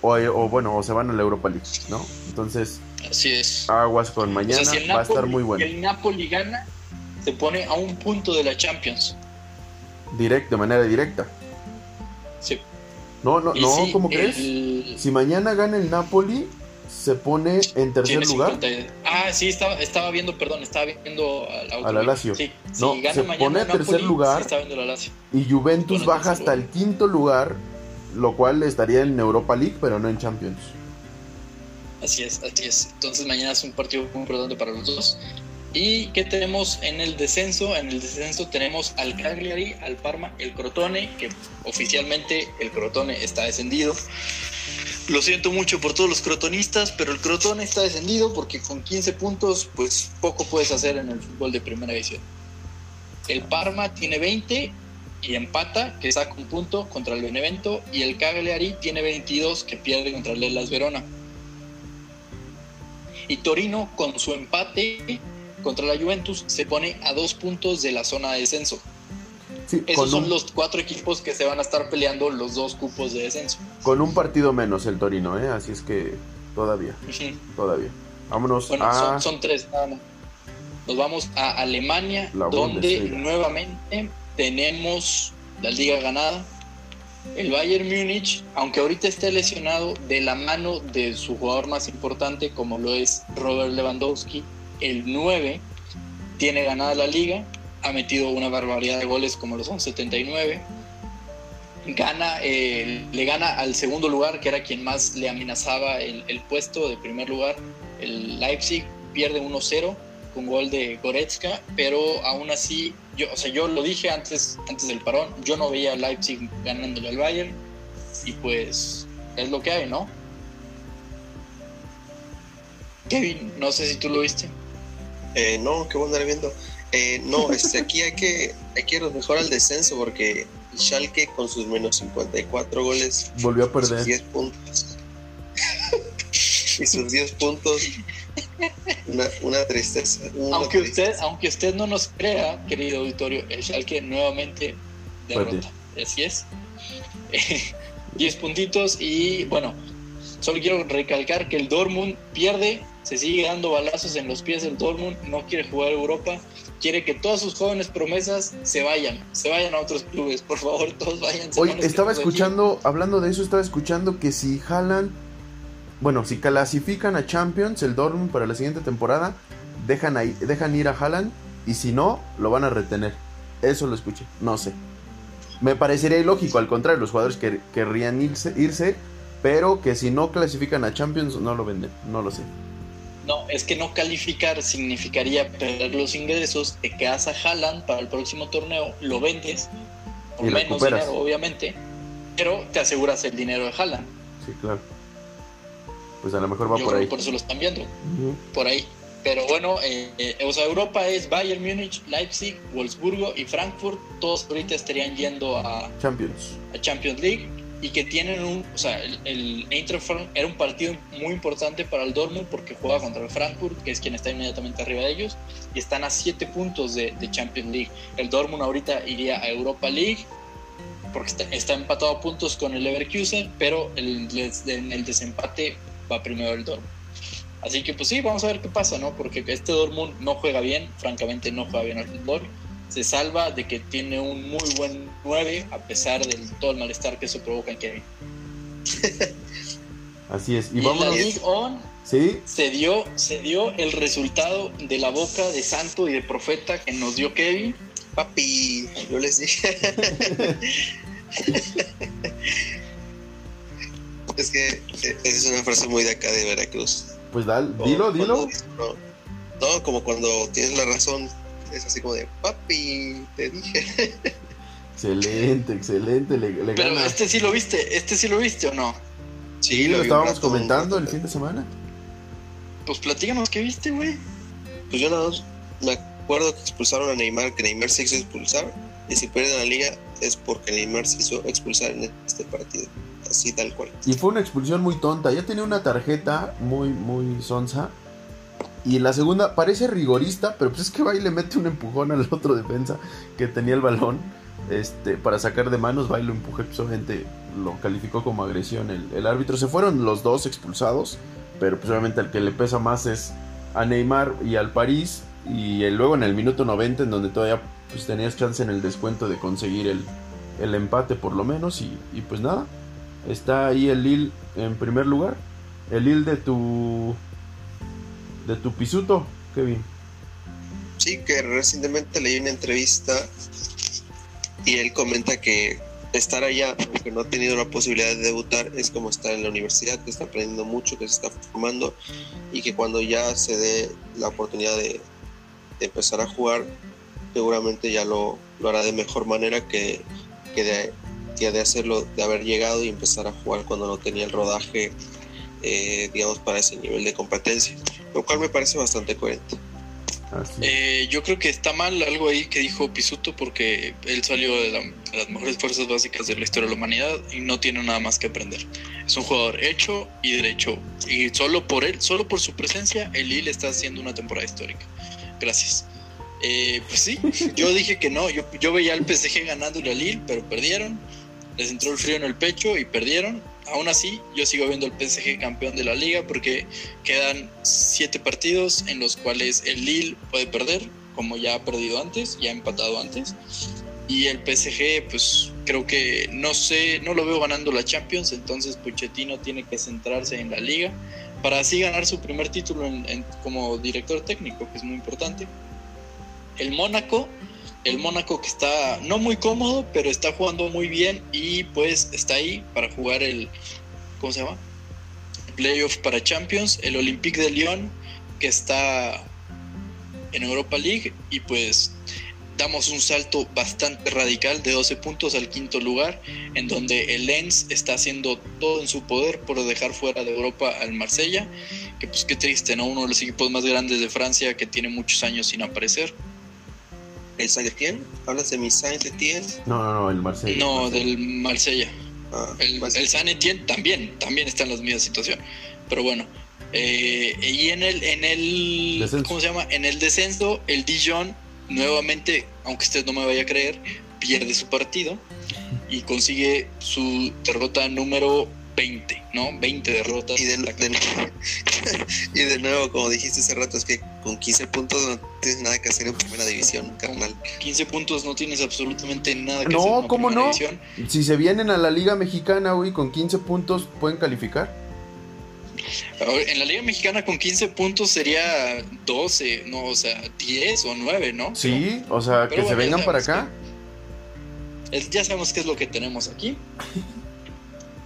o, bueno, o se van a la Europa League, ¿no? Entonces,
así es.
Aguas con mañana, va a estar muy bueno.
Si el Napoli gana, se pone a un punto de la Champions.
Directo, de manera directa. No, no, no, ¿cómo crees? Si mañana gana el Napoli, se pone en tercer lugar.
Ah, sí, estaba, estaba viendo, perdón, estaba viendo
a la Lazio. Sí, no, se pone en tercer lugar y Juventus baja hasta el quinto lugar, lo cual estaría en Europa League, pero no en Champions.
Así es, así es. Entonces mañana es un partido muy importante para los dos. ¿Y qué tenemos en el descenso? En el descenso tenemos al Cagliari, al Parma, el Crotone, que oficialmente el Crotone está descendido. Lo siento mucho por todos los crotonistas, pero el Crotone está descendido porque con 15 puntos, pues poco puedes hacer en el fútbol de primera división. El Parma tiene 20 y empata, que saca un punto contra el Benevento, y el Cagliari tiene 22, que pierde contra el Las Verona. Y Torino, con su empate contra la Juventus, se pone a dos puntos de la zona de descenso. Esos son los cuatro equipos que se van a estar peleando los dos cupos de descenso.
Con un partido menos el Torino, ¿eh? Así es que todavía. Todavía. Vámonos
a... son, tres nada más. Nos vamos a Alemania, donde nuevamente tenemos la liga ganada. El Bayern Múnich, aunque ahorita esté lesionado de la mano de su jugador más importante, como lo es Robert Lewandowski, el 9 tiene ganada la liga ha metido una barbaridad de goles como los son 79. Gana, eh, le gana al segundo lugar, que era quien más le amenazaba el, puesto de primer lugar. El Leipzig pierde 1-0 con gol de Goretzka, pero aún así, yo, o sea, yo lo dije antes, antes del parón, yo no veía a Leipzig ganándole al Bayern, y pues es lo que hay, ¿no? Kevin, no sé si tú lo viste.
Eh, no, qué bueno andar viendo. Eh, no, este, aquí hay que, hay que ir mejor al descenso porque Schalke con sus menos 54 goles
volvió a perder.
10 puntos. Y sus 10 puntos. Una, tristeza
aunque usted aunque usted no nos crea querido auditorio el Schalke nuevamente derrota. Así es. 10 puntitos y bueno solo quiero recalcar que el Dortmund pierde se sigue dando balazos en los pies del Dortmund no quiere jugar Europa quiere que todas sus jóvenes promesas se vayan, se vayan a otros clubes, por favor, todos vayan.
Hoy estaba escuchando, hablando de eso, estaba escuchando que si jalan, bueno, si clasifican a Champions, el Dortmund para la siguiente temporada, dejan, ahí, dejan ir a Haaland y si no, lo van a retener. Eso lo escuché, no sé. Me parecería ilógico, al contrario, los jugadores que querrían irse, irse, pero que si no clasifican a Champions no lo venden, no lo sé.
No, es que no calificar significaría perder los ingresos, te quedas a Haaland para el próximo torneo, lo vendes por menos dinero, obviamente, pero te aseguras el dinero de Haaland.
Sí, claro. Pues a lo mejor va por ahí.
Por eso lo están viendo, por ahí. Pero bueno, eh, eh, o sea, Europa es Bayern Múnich, Leipzig, Wolfsburgo y Frankfurt. Todos ahorita estarían yendo a
Champions,
a Champions League y que tienen un, o sea, el, el Eintracht era un partido muy importante para el Dortmund porque juega contra el Frankfurt, que es quien está inmediatamente arriba de ellos, y están a 7 puntos de, de, Champions League. El Dortmund ahorita iría a Europa League porque está, empatado a puntos con el Leverkusen, pero el, el desempate va primero el Dortmund. Así que pues sí, vamos a ver qué pasa, ¿no? Porque este Dortmund no juega bien, francamente no juega bien al fútbol se salva de que tiene un muy buen 9 a pesar de todo el malestar que eso provoca en Kevin.
Así es.
Y, vamos la League On ¿Sí? se, dio, se dio el resultado de la boca de santo y de profeta que nos dio Kevin.
Papi, yo les dije. es que eh, esa es una frase muy de acá de Veracruz.
Pues dale, dilo, dilo.
no, como cuando tienes la razón, es así como de, papi, te dije.
Excelente, excelente. Le, le
Pero
gana.
este sí lo viste, este sí lo viste o no?
Sí, lo estábamos
rato,
comentando el fin de semana.
Pues platícanos qué viste, güey.
Pues yo nada más me acuerdo que expulsaron a Neymar, que Neymar se hizo expulsar. Y si pierden la liga es porque Neymar se hizo expulsar en este partido. Así tal cual.
Y fue una expulsión muy tonta. Ya tenía una tarjeta muy, muy sonsa. Y en la segunda parece rigorista, pero pues es que va y le mete un empujón al otro defensa que tenía el balón. Este, para sacar de manos, va y lo empujó. Pues obviamente lo calificó como agresión el, el árbitro. Se fueron los dos expulsados. Pero pues obviamente el que le pesa más es a Neymar y al París. Y luego en el minuto 90, en donde todavía pues tenías chance en el descuento de conseguir el, el empate por lo menos. Y, y pues nada, está ahí el Lille en primer lugar. El Lille de tu. De tu pisuto, Kevin.
Sí, que recientemente leí una entrevista y él comenta que estar allá, aunque no ha tenido la posibilidad de debutar, es como estar en la universidad, que está aprendiendo mucho, que se está formando y que cuando ya se dé la oportunidad de, empezar a jugar, seguramente ya lo, lo hará de mejor manera que, que, de, que de hacerlo, de haber llegado y empezar a jugar cuando no tenía el rodaje, eh, digamos, para ese nivel de competencia, lo cual me parece bastante coherente.
Eh, yo creo que está mal algo ahí que dijo Pisuto porque él salió de, la- de las mejores fuerzas básicas de la historia de la humanidad y no tiene nada más que aprender. Es un jugador hecho y derecho y solo por él, solo por su presencia, el Lille está haciendo una temporada histórica. Gracias. Eh, pues sí, yo dije que no, yo, yo veía al PSG ganándole al Lille, pero perdieron. Les entró el frío en el pecho y perdieron. Aún así, yo sigo viendo al PSG campeón de la liga porque quedan siete partidos en los cuales el Lille puede perder, como ya ha perdido antes, ya ha empatado antes. Y el PSG, pues creo que no sé, no lo veo ganando la Champions, entonces Pochettino tiene que centrarse en la liga para así ganar su primer título como director técnico, que es muy importante. El Mónaco, el Mónaco que está no muy cómodo, pero está jugando muy bien y pues está ahí para jugar el, ¿cómo se llama? Playoff para Champions, el Olympique de Lyon que está en Europa League y pues damos un salto bastante radical de 12 puntos al quinto lugar, en donde el Lens está haciendo todo en su poder por dejar fuera de Europa al Marsella, que pues qué triste, ¿no? Uno de los equipos más grandes de Francia que tiene muchos años sin aparecer.
¿El Saint Etienne? ¿Hablas de mi Saint Etienne?
No, no, no, el Marsella.
No,
Marsella.
del Marsella.
Ah,
El,
más-
el San Etienne también, también está en la misma situación. Pero bueno. eh, y en el, en el
Descenso.
¿cómo se llama? En el descenso, el Dijon nuevamente, aunque usted no me vaya a creer, pierde su partido y consigue su derrota número 20, ¿no? 20 derrotas.
y, de, de- y de nuevo, como dijiste hace rato, es que con 15 puntos no tienes nada que hacer en primera división, carnal.
15 puntos no tienes absolutamente nada que
No,
hacer. en la
¿cómo
primera
no?
división.
Si se vienen a la Liga Mexicana, güey, con 15 puntos, ¿pueden calificar?
En la Liga Mexicana con 15 puntos sería 12, no, o sea, 10 o 9, ¿no?
Sí, o sea, que se vengan para acá.
Ya sabemos qué es lo que tenemos aquí.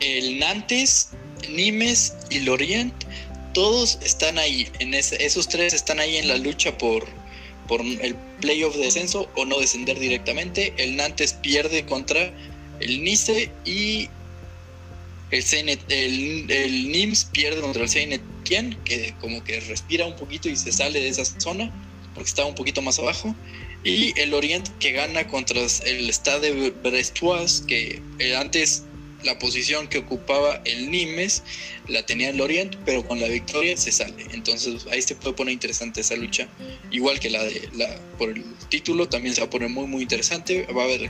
El Nantes, Nimes y Lorient, todos están ahí. En esos tres están ahí en la lucha por, el playoff de descenso o no descender directamente. El Nantes pierde contra el Nice y el, Seine- el, pierde contra el Saint Etienne, que como que respira un poquito y se sale de esa zona porque está un poquito más abajo. Y el Orient que gana contra el Stade Brestois, que eh, antes la posición que ocupaba el Nimes la tenía el Orient, pero con la victoria se sale. Entonces ahí se puede poner interesante esa lucha, igual que la de la por el título también se va a poner muy muy interesante. Va a haber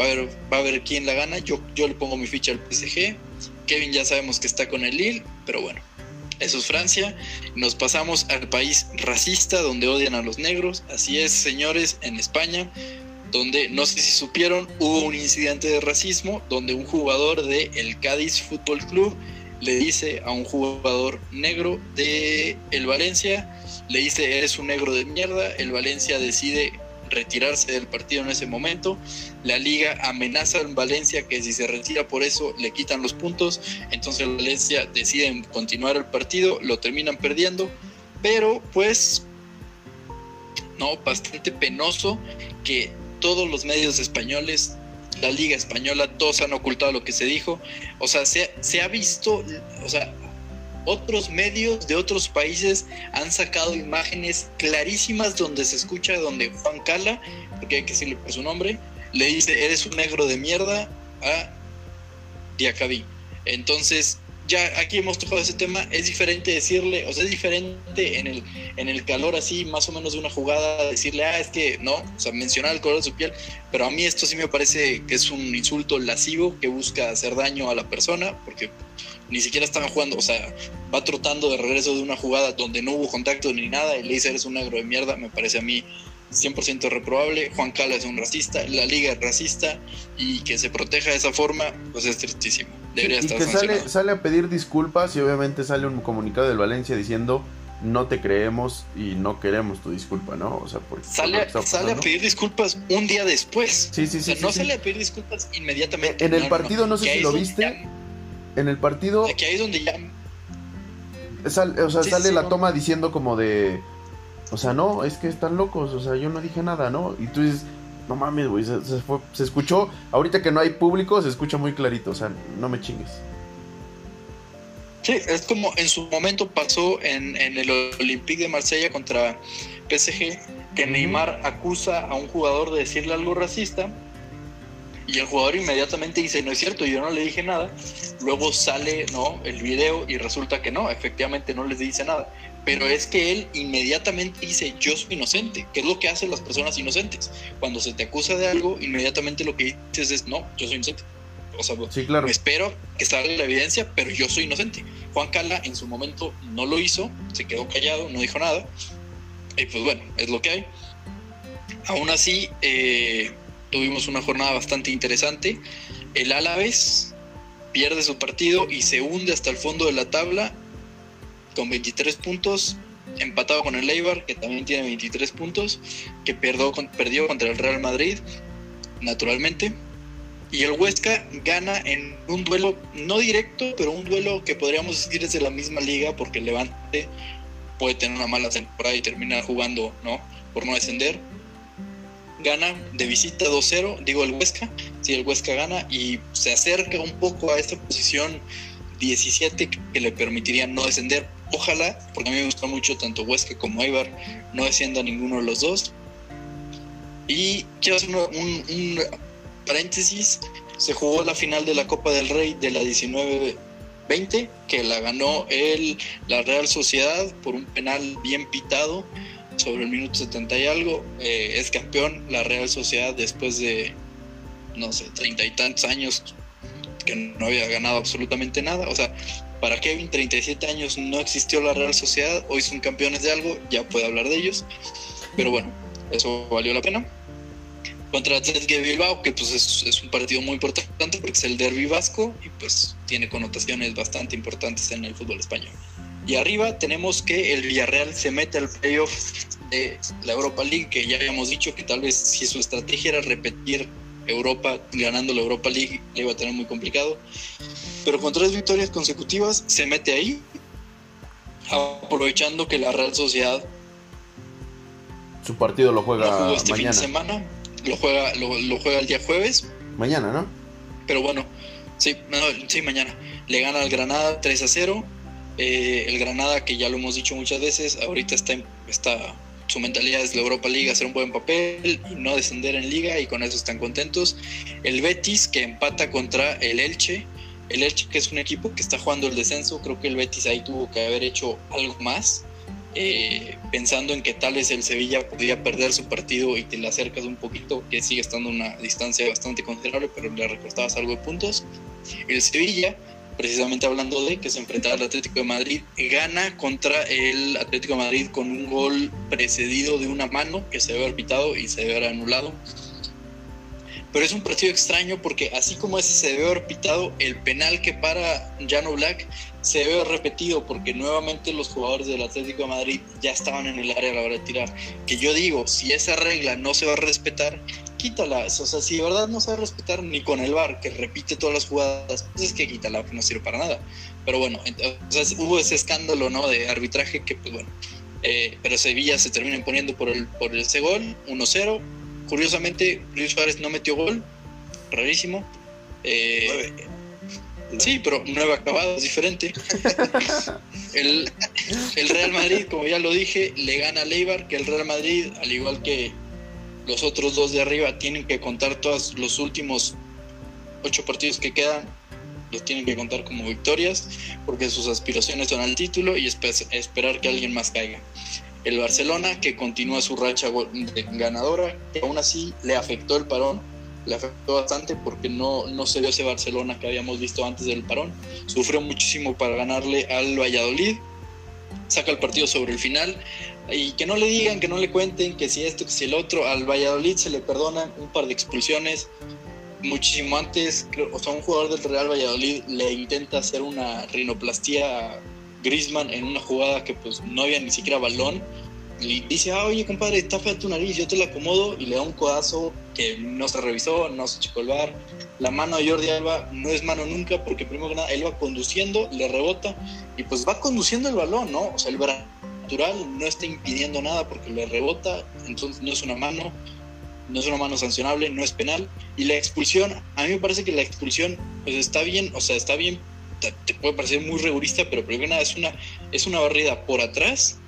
va a haber va a ver quién la gana. Yo yo le pongo mi ficha al PSG. Kevin ya sabemos que está con el Lille, pero bueno, eso es Francia. Nos pasamos al país racista donde odian a los negros. Así es, señores, en España, donde no sé si supieron, hubo un incidente de racismo donde un jugador de el Cádiz Fútbol Club le dice a un jugador negro de el Valencia, le dice eres un negro de mierda, el Valencia decide retirarse del partido en ese momento, la liga amenaza al Valencia que si se retira por eso le quitan los puntos, entonces Valencia decide continuar el partido, lo terminan perdiendo, pero pues no, bastante penoso que todos los medios españoles la Liga Española, todos han ocultado lo que se dijo. O sea, se, ha visto, o sea, otros medios de otros países han sacado imágenes clarísimas donde se escucha, donde Juan Cala, porque hay que decirle por su nombre, le dice, eres un negro de mierda a Diacabí. Entonces, ya aquí hemos tocado ese tema, es diferente decirle, o sea, es diferente en el, en el calor así, más o menos de una jugada, decirle, ah, es que no, o sea, mencionar el color de su piel, pero a mí esto sí me parece que es un insulto lascivo que busca hacer daño a la persona, porque ni siquiera están jugando, o sea, va trotando de regreso de una jugada donde no hubo contacto ni nada y le dice, un negro de mierda, me parece a mí 100% reprobable. Juan Cala es un racista, la liga es racista y que se proteja de esa forma, pues es tristísimo. Debería
y
estar
que sale, sale a pedir disculpas y obviamente sale un comunicado del Valencia diciendo no te creemos y no queremos tu disculpa, ¿no? O sea, porque
Sale, sale a pedir disculpas un día después.
Sí, sí,
O sea,
sí,
no
sí,
sale
sí.
a pedir disculpas inmediatamente.
En el partido, no sé si lo viste.
ya-
En el partido
que ahí es donde ya
sal- o sea,
Sí,
sale
sí,
la
no.
toma diciendo como de o sea, no, es que están locos, o sea, yo no dije nada, ¿no? Y tú dices, no mames, güey, se, se fue- se escuchó, ahorita que no hay público, se escucha muy clarito, o sea, no me chingues.
Sí, es como en su momento pasó en, en el Olympique de Marsella contra PSG, que. Neymar acusa a un jugador de decirle algo racista y el jugador inmediatamente dice, no es cierto, yo no le dije nada. Luego sale no el video y resulta que no, efectivamente no les dice nada. Pero es que él inmediatamente dice, yo soy inocente, que es lo que hacen las personas inocentes. Cuando se te acusa de algo, inmediatamente lo que dices es, no, yo soy inocente. O sea,
Sí, claro.
Espero que salga la evidencia, pero yo soy inocente. Juan Cala en su momento no lo hizo, se quedó callado, no dijo nada. Y pues bueno, es lo que hay. Aún así, eh, tuvimos una jornada bastante interesante. El Álaves pierde su partido y se hunde hasta el fondo de la tabla con 23 puntos, empatado con el Eibar, que también tiene 23 puntos, que perdió, perdió contra el Real Madrid, naturalmente. Y el Huesca gana en un duelo no directo, pero un duelo que podríamos decir es de la misma liga, porque el Levante puede tener una mala temporada y terminar jugando, ¿no? Por no descender. Gana de visita 2-0, digo el Huesca, si el Huesca gana y se acerca un poco a esta posición 17 que le permitiría no descender. Ojalá, porque a mí me gusta mucho tanto Huesca como Eibar, no descienda ninguno de los dos. Y quiero hacer un, paréntesis, se jugó la final de la Copa del Rey de la 19-20, que la ganó el, la Real Sociedad por un penal bien pitado sobre el minuto 70 y algo. Eh, es campeón la Real Sociedad después de, no sé, treinta y tantos años que no había ganado absolutamente nada. O sea, para Kevin, 37 años no existió la Real Sociedad, hoy son campeones de algo, ya puede hablar de ellos. Pero bueno, eso valió la pena. Contra Athletic de Bilbao, que pues es, es un partido muy importante porque es el derby vasco y pues tiene connotaciones bastante importantes en el fútbol español. Y arriba tenemos que el Villarreal se mete al playoff de la Europa League, que ya habíamos dicho que tal vez si su estrategia era repetir Europa ganando la Europa League, le iba a tener muy complicado. Pero con tres victorias consecutivas se mete ahí, aprovechando que la Real Sociedad
Su partido lo juega
jugó este fin
mañana.
de semana, lo juega, lo, lo juega el día jueves,
Mañana, ¿no?
pero bueno, sí, no, sí, mañana. Le gana al Granada 3 a 0. Eh, el Granada, que ya lo hemos dicho muchas veces, ahorita está, en- está su mentalidad es la Europa League, hacer un buen papel y no descender en liga y con eso están contentos. El Betis, que empata contra el Elche. El Elche, que es un equipo que está jugando el descenso, creo que el Betis ahí tuvo que haber hecho algo más. eh, pensando en que tal vez el Sevilla podía perder su partido y te le acercas un poquito, que sigue estando una distancia bastante considerable, pero le recortabas algo de puntos. El Sevilla, precisamente hablando de que se enfrentaba al Atlético de Madrid, gana contra el Atlético de Madrid con un gol precedido de una mano que se haber pitado y se haber anulado. Pero es un partido extraño porque así como ese se debe haber pitado, el penal que para Jano Black se haber repetido porque nuevamente los jugadores del Atlético de Madrid ya estaban en el área a la hora de tirar. Que yo digo, si esa regla no se va a respetar, quítala. O sea, si de verdad no se va a respetar ni con el VAR, que repite todas las jugadas, pues es que quítala, que no sirve para nada. Pero bueno, entonces hubo ese escándalo, ¿no? De arbitraje que, pues bueno. Eh, pero Sevilla se termina imponiendo por, el, por ese gol, 1-0. Curiosamente, Luis Suárez no metió gol. rarísimo. Eh, sí, pero nueve acabados, diferente. el, el Real Madrid, como ya lo dije, le gana a Leibar, que el Real Madrid, al igual que los otros dos de arriba, tienen que contar todos los últimos ocho partidos que quedan los tienen que contar como victorias porque sus aspiraciones son al título y esperar que alguien más caiga. El Barcelona que continúa su racha ganadora, que aún así le afectó el parón, le afectó bastante porque no, no se dio ese Barcelona que habíamos visto antes del parón. Sufrió muchísimo para ganarle al Valladolid, saca el partido sobre el final. Y que no le digan, que no le cuenten que si esto, que si el otro, al Valladolid se le perdonan un par de expulsiones, muchísimo antes, o sea, un jugador del Real Valladolid le intenta hacer una rinoplastía Griezmann en una jugada que pues no había ni siquiera balón. Y dice, ah, oye, compadre, está fea tu nariz, yo te la acomodo. Y le da un codazo que no se revisó, no se checó el bar. La mano de Jordi Alba no es mano nunca, porque primero que nada, él va conduciendo, le rebota y pues va conduciendo el balón, ¿no? O sea, el natural no está impidiendo nada porque le rebota, entonces no es una mano no es una mano sancionable, no es penal. Y la expulsión, a mí me parece que la expulsión pues está bien, o sea, está bien, te puede parecer muy rigurista, pero primero nada es una, es una barrida por atrás,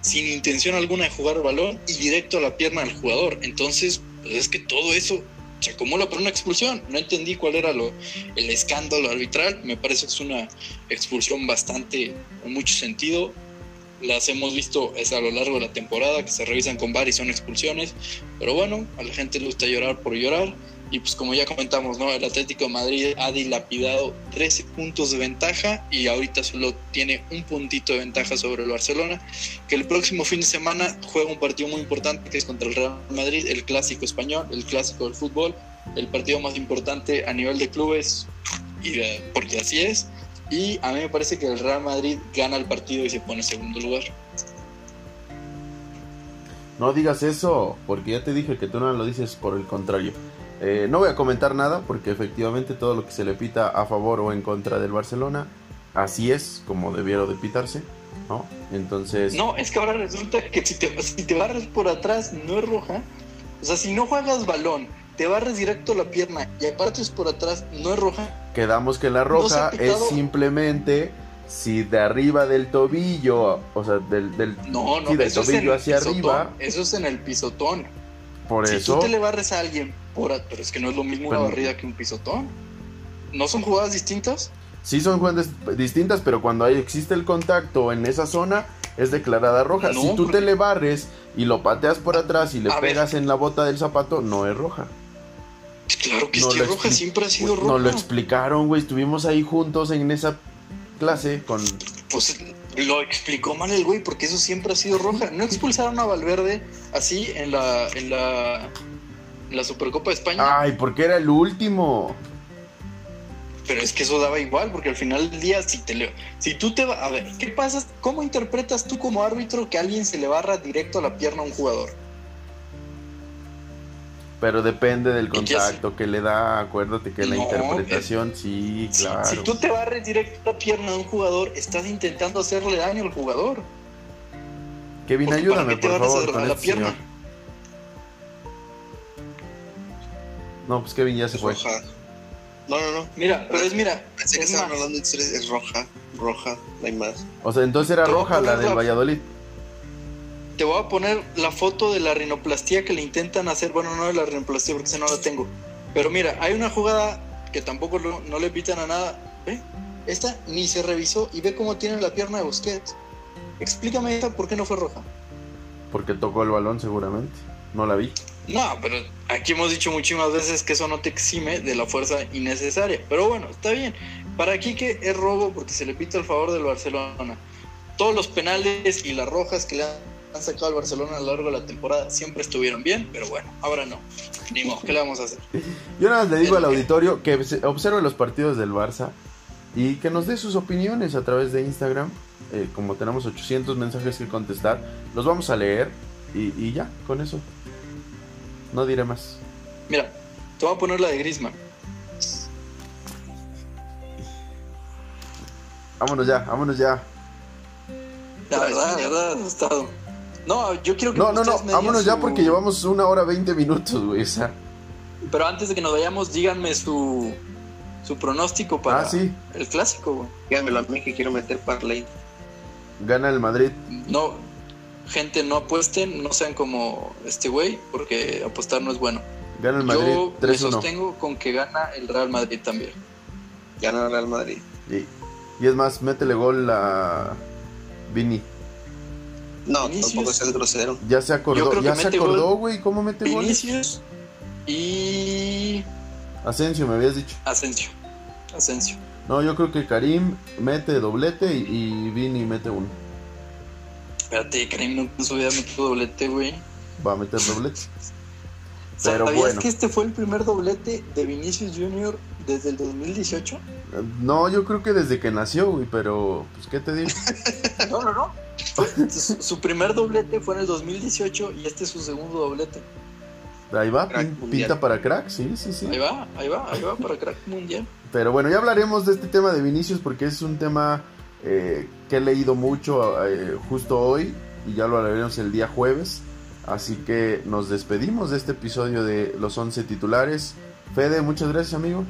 sin intención alguna de jugar el balón y directo a la pierna del jugador. Entonces, pues es que todo eso se acumula por una expulsión. No entendí cuál era lo, el escándalo arbitral. Me parece que es una expulsión bastante, con mucho sentido las hemos visto es a lo largo de la temporada, que se revisan con VAR y son expulsiones, pero bueno, a la gente le gusta llorar por llorar, y pues como ya comentamos, ¿no? El Atlético de Madrid ha dilapidado 13 puntos de ventaja y ahorita solo tiene un puntito de ventaja sobre el Barcelona, que el próximo fin de semana juega un partido muy importante que es contra el Real Madrid, el clásico español, el clásico del fútbol, el partido más importante a nivel de clubes, y porque así es, y a mí me parece que el Real Madrid gana el partido y se pone en segundo lugar.
No digas eso, porque ya te dije que tú no lo dices por el contrario. Eh, no voy a comentar nada porque efectivamente todo lo que se le pita a favor o en contra del Barcelona, así es como debieron de pitarse, ¿no? Entonces...
No, es que ahora resulta que si te, si te barres por atrás no es roja. O sea, si no juegas balón, te barres directo la pierna y aparte es por atrás, no es roja.
Quedamos que la roja es simplemente si de arriba del tobillo, o sea, del, del,
no, no,
del tobillo hacia arriba.
Eso es en el pisotón.
Por
si
eso.
tú te le barres a alguien, por, pero es que no es lo mismo una barrida que un pisotón. ¿No son jugadas distintas?
Sí, son jugadas distintas, pero cuando hay, existe el contacto en esa zona, es declarada roja. si tú te le barres y lo pateas por atrás y le pegas en la bota del zapato, no es roja.
Claro que es roja, siempre ha sido roja.
Nos lo explicaron, güey. Estuvimos ahí juntos en esa clase con.
Pues lo explicó mal el güey, porque eso siempre ha sido roja. No expulsaron a Valverde así en la, en la, en la Supercopa de España.
Ay, porque era el último.
Pero es que eso daba igual, porque al final del día, si te leo, si tú te vas, a ver, ¿qué pasa? ¿Cómo interpretas tú como árbitro que alguien se le barra directo a la pierna a un jugador?
Pero depende del contacto que le da, acuérdate que la interpretación, sí, claro.
Si, tú te barres directo a la pierna de un jugador, estás intentando hacerle daño al jugador.
Kevin, ayúdame, por favor, con la pierna? Señor. No, pues Kevin ya se fue.
Roja. No, no, no.
Mira, pero es mira.
Pensé que estaban hablando de es roja, roja, no hay más.
O sea, entonces era roja la del Valladolid
te voy a poner la foto de la rinoplastía que le intentan hacer. Bueno, no de la rinoplastía porque esa no la tengo. Pero mira, hay una jugada que tampoco no le pitan a nada. ¿Ve? Esta ni se revisó y ve cómo tiene la pierna de Busquets. Explícame esta por qué no fue roja.
Porque tocó el balón seguramente. No la vi.
No, pero aquí hemos dicho muchísimas veces que eso no te exime de la fuerza innecesaria. Pero bueno, está bien. Para aquí que es robo porque se le pita el favor del Barcelona. Todos los penales y las rojas que le han han sacado al Barcelona a lo largo de la temporada siempre estuvieron bien, pero bueno, ahora no. Ni modo, ¿qué le vamos a hacer?
Yo nada más le digo al auditorio que observe los partidos del Barça y que nos dé sus opiniones a través de Instagram. Eh, como tenemos 800 mensajes que contestar, los vamos a leer y, ya, con eso. No diré más.
Mira, te voy a poner la de Grisman.
Vámonos ya, vámonos ya.
La verdad, la verdad, estado. No, yo quiero que
No, no, no, vámonos ya porque llevamos una hora veinte minutos, güey. O sea.
pero antes de que nos vayamos, díganme su, su pronóstico para
Ah, sí.
el clásico, güey.
Díganmelo a mí que quiero meter parlay.
Gana el Madrid.
No, gente, no apuesten, no sean como este güey, porque apostar no es bueno.
Gana el Madrid
Yo me
3-1.
sostengo con que gana el Real Madrid también.
Gana el Real Madrid.
Y, y es más, métele gol a Vini.
No,
Vinicius.
tampoco seas grosero.
Ya se
Yo
acordó,
creo que
ya se acordó, güey. ¿Cómo mete gol?
Vinicius y
Asensio, me habías dicho.
Asensio. Asensio.
No, yo creo que Karim mete doblete y, y Vini mete uno.
Espérate, Karim nunca en su vida metió doblete, güey.
Va a meter doblete. Pero
¿Sabías
bueno.
que este fue el primer doblete de Vinicius Junior desde el 2018?
No, yo creo que desde que nació, güey, pero pues qué te digo.
No, no, no. Su, su primer doblete fue en el 2018 y este es su segundo doblete.
Ahí va,
Crack
pin-
mundial.
pinta para crack, sí, sí, sí.
Ahí va, ahí va, ahí va para crack mundial.
Pero bueno, ya hablaremos de este tema de Vinicius porque es un tema eh, que he leído mucho eh, justo hoy y ya lo hablaremos el día jueves. Así que nos despedimos de este episodio de los 11 titulares. Fede, muchas gracias, amigo.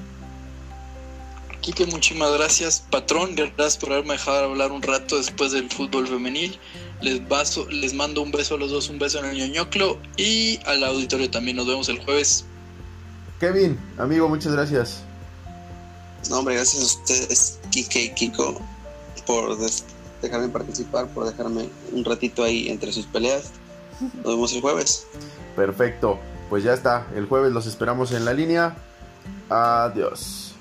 Quique, muchísimas gracias. Patrón, gracias por haberme dejado hablar un rato después del fútbol femenil. Les, les mando un beso a los dos, un beso en el ñoñoclo y al auditorio también. Nos vemos el jueves.
Kevin, amigo, muchas gracias.
No, hombre, gracias a ustedes, Kike y Kiko, por dejarme participar, por dejarme un ratito ahí entre sus peleas. Nos vemos el jueves.
Perfecto, pues ya está. El jueves los esperamos en la línea. Adiós.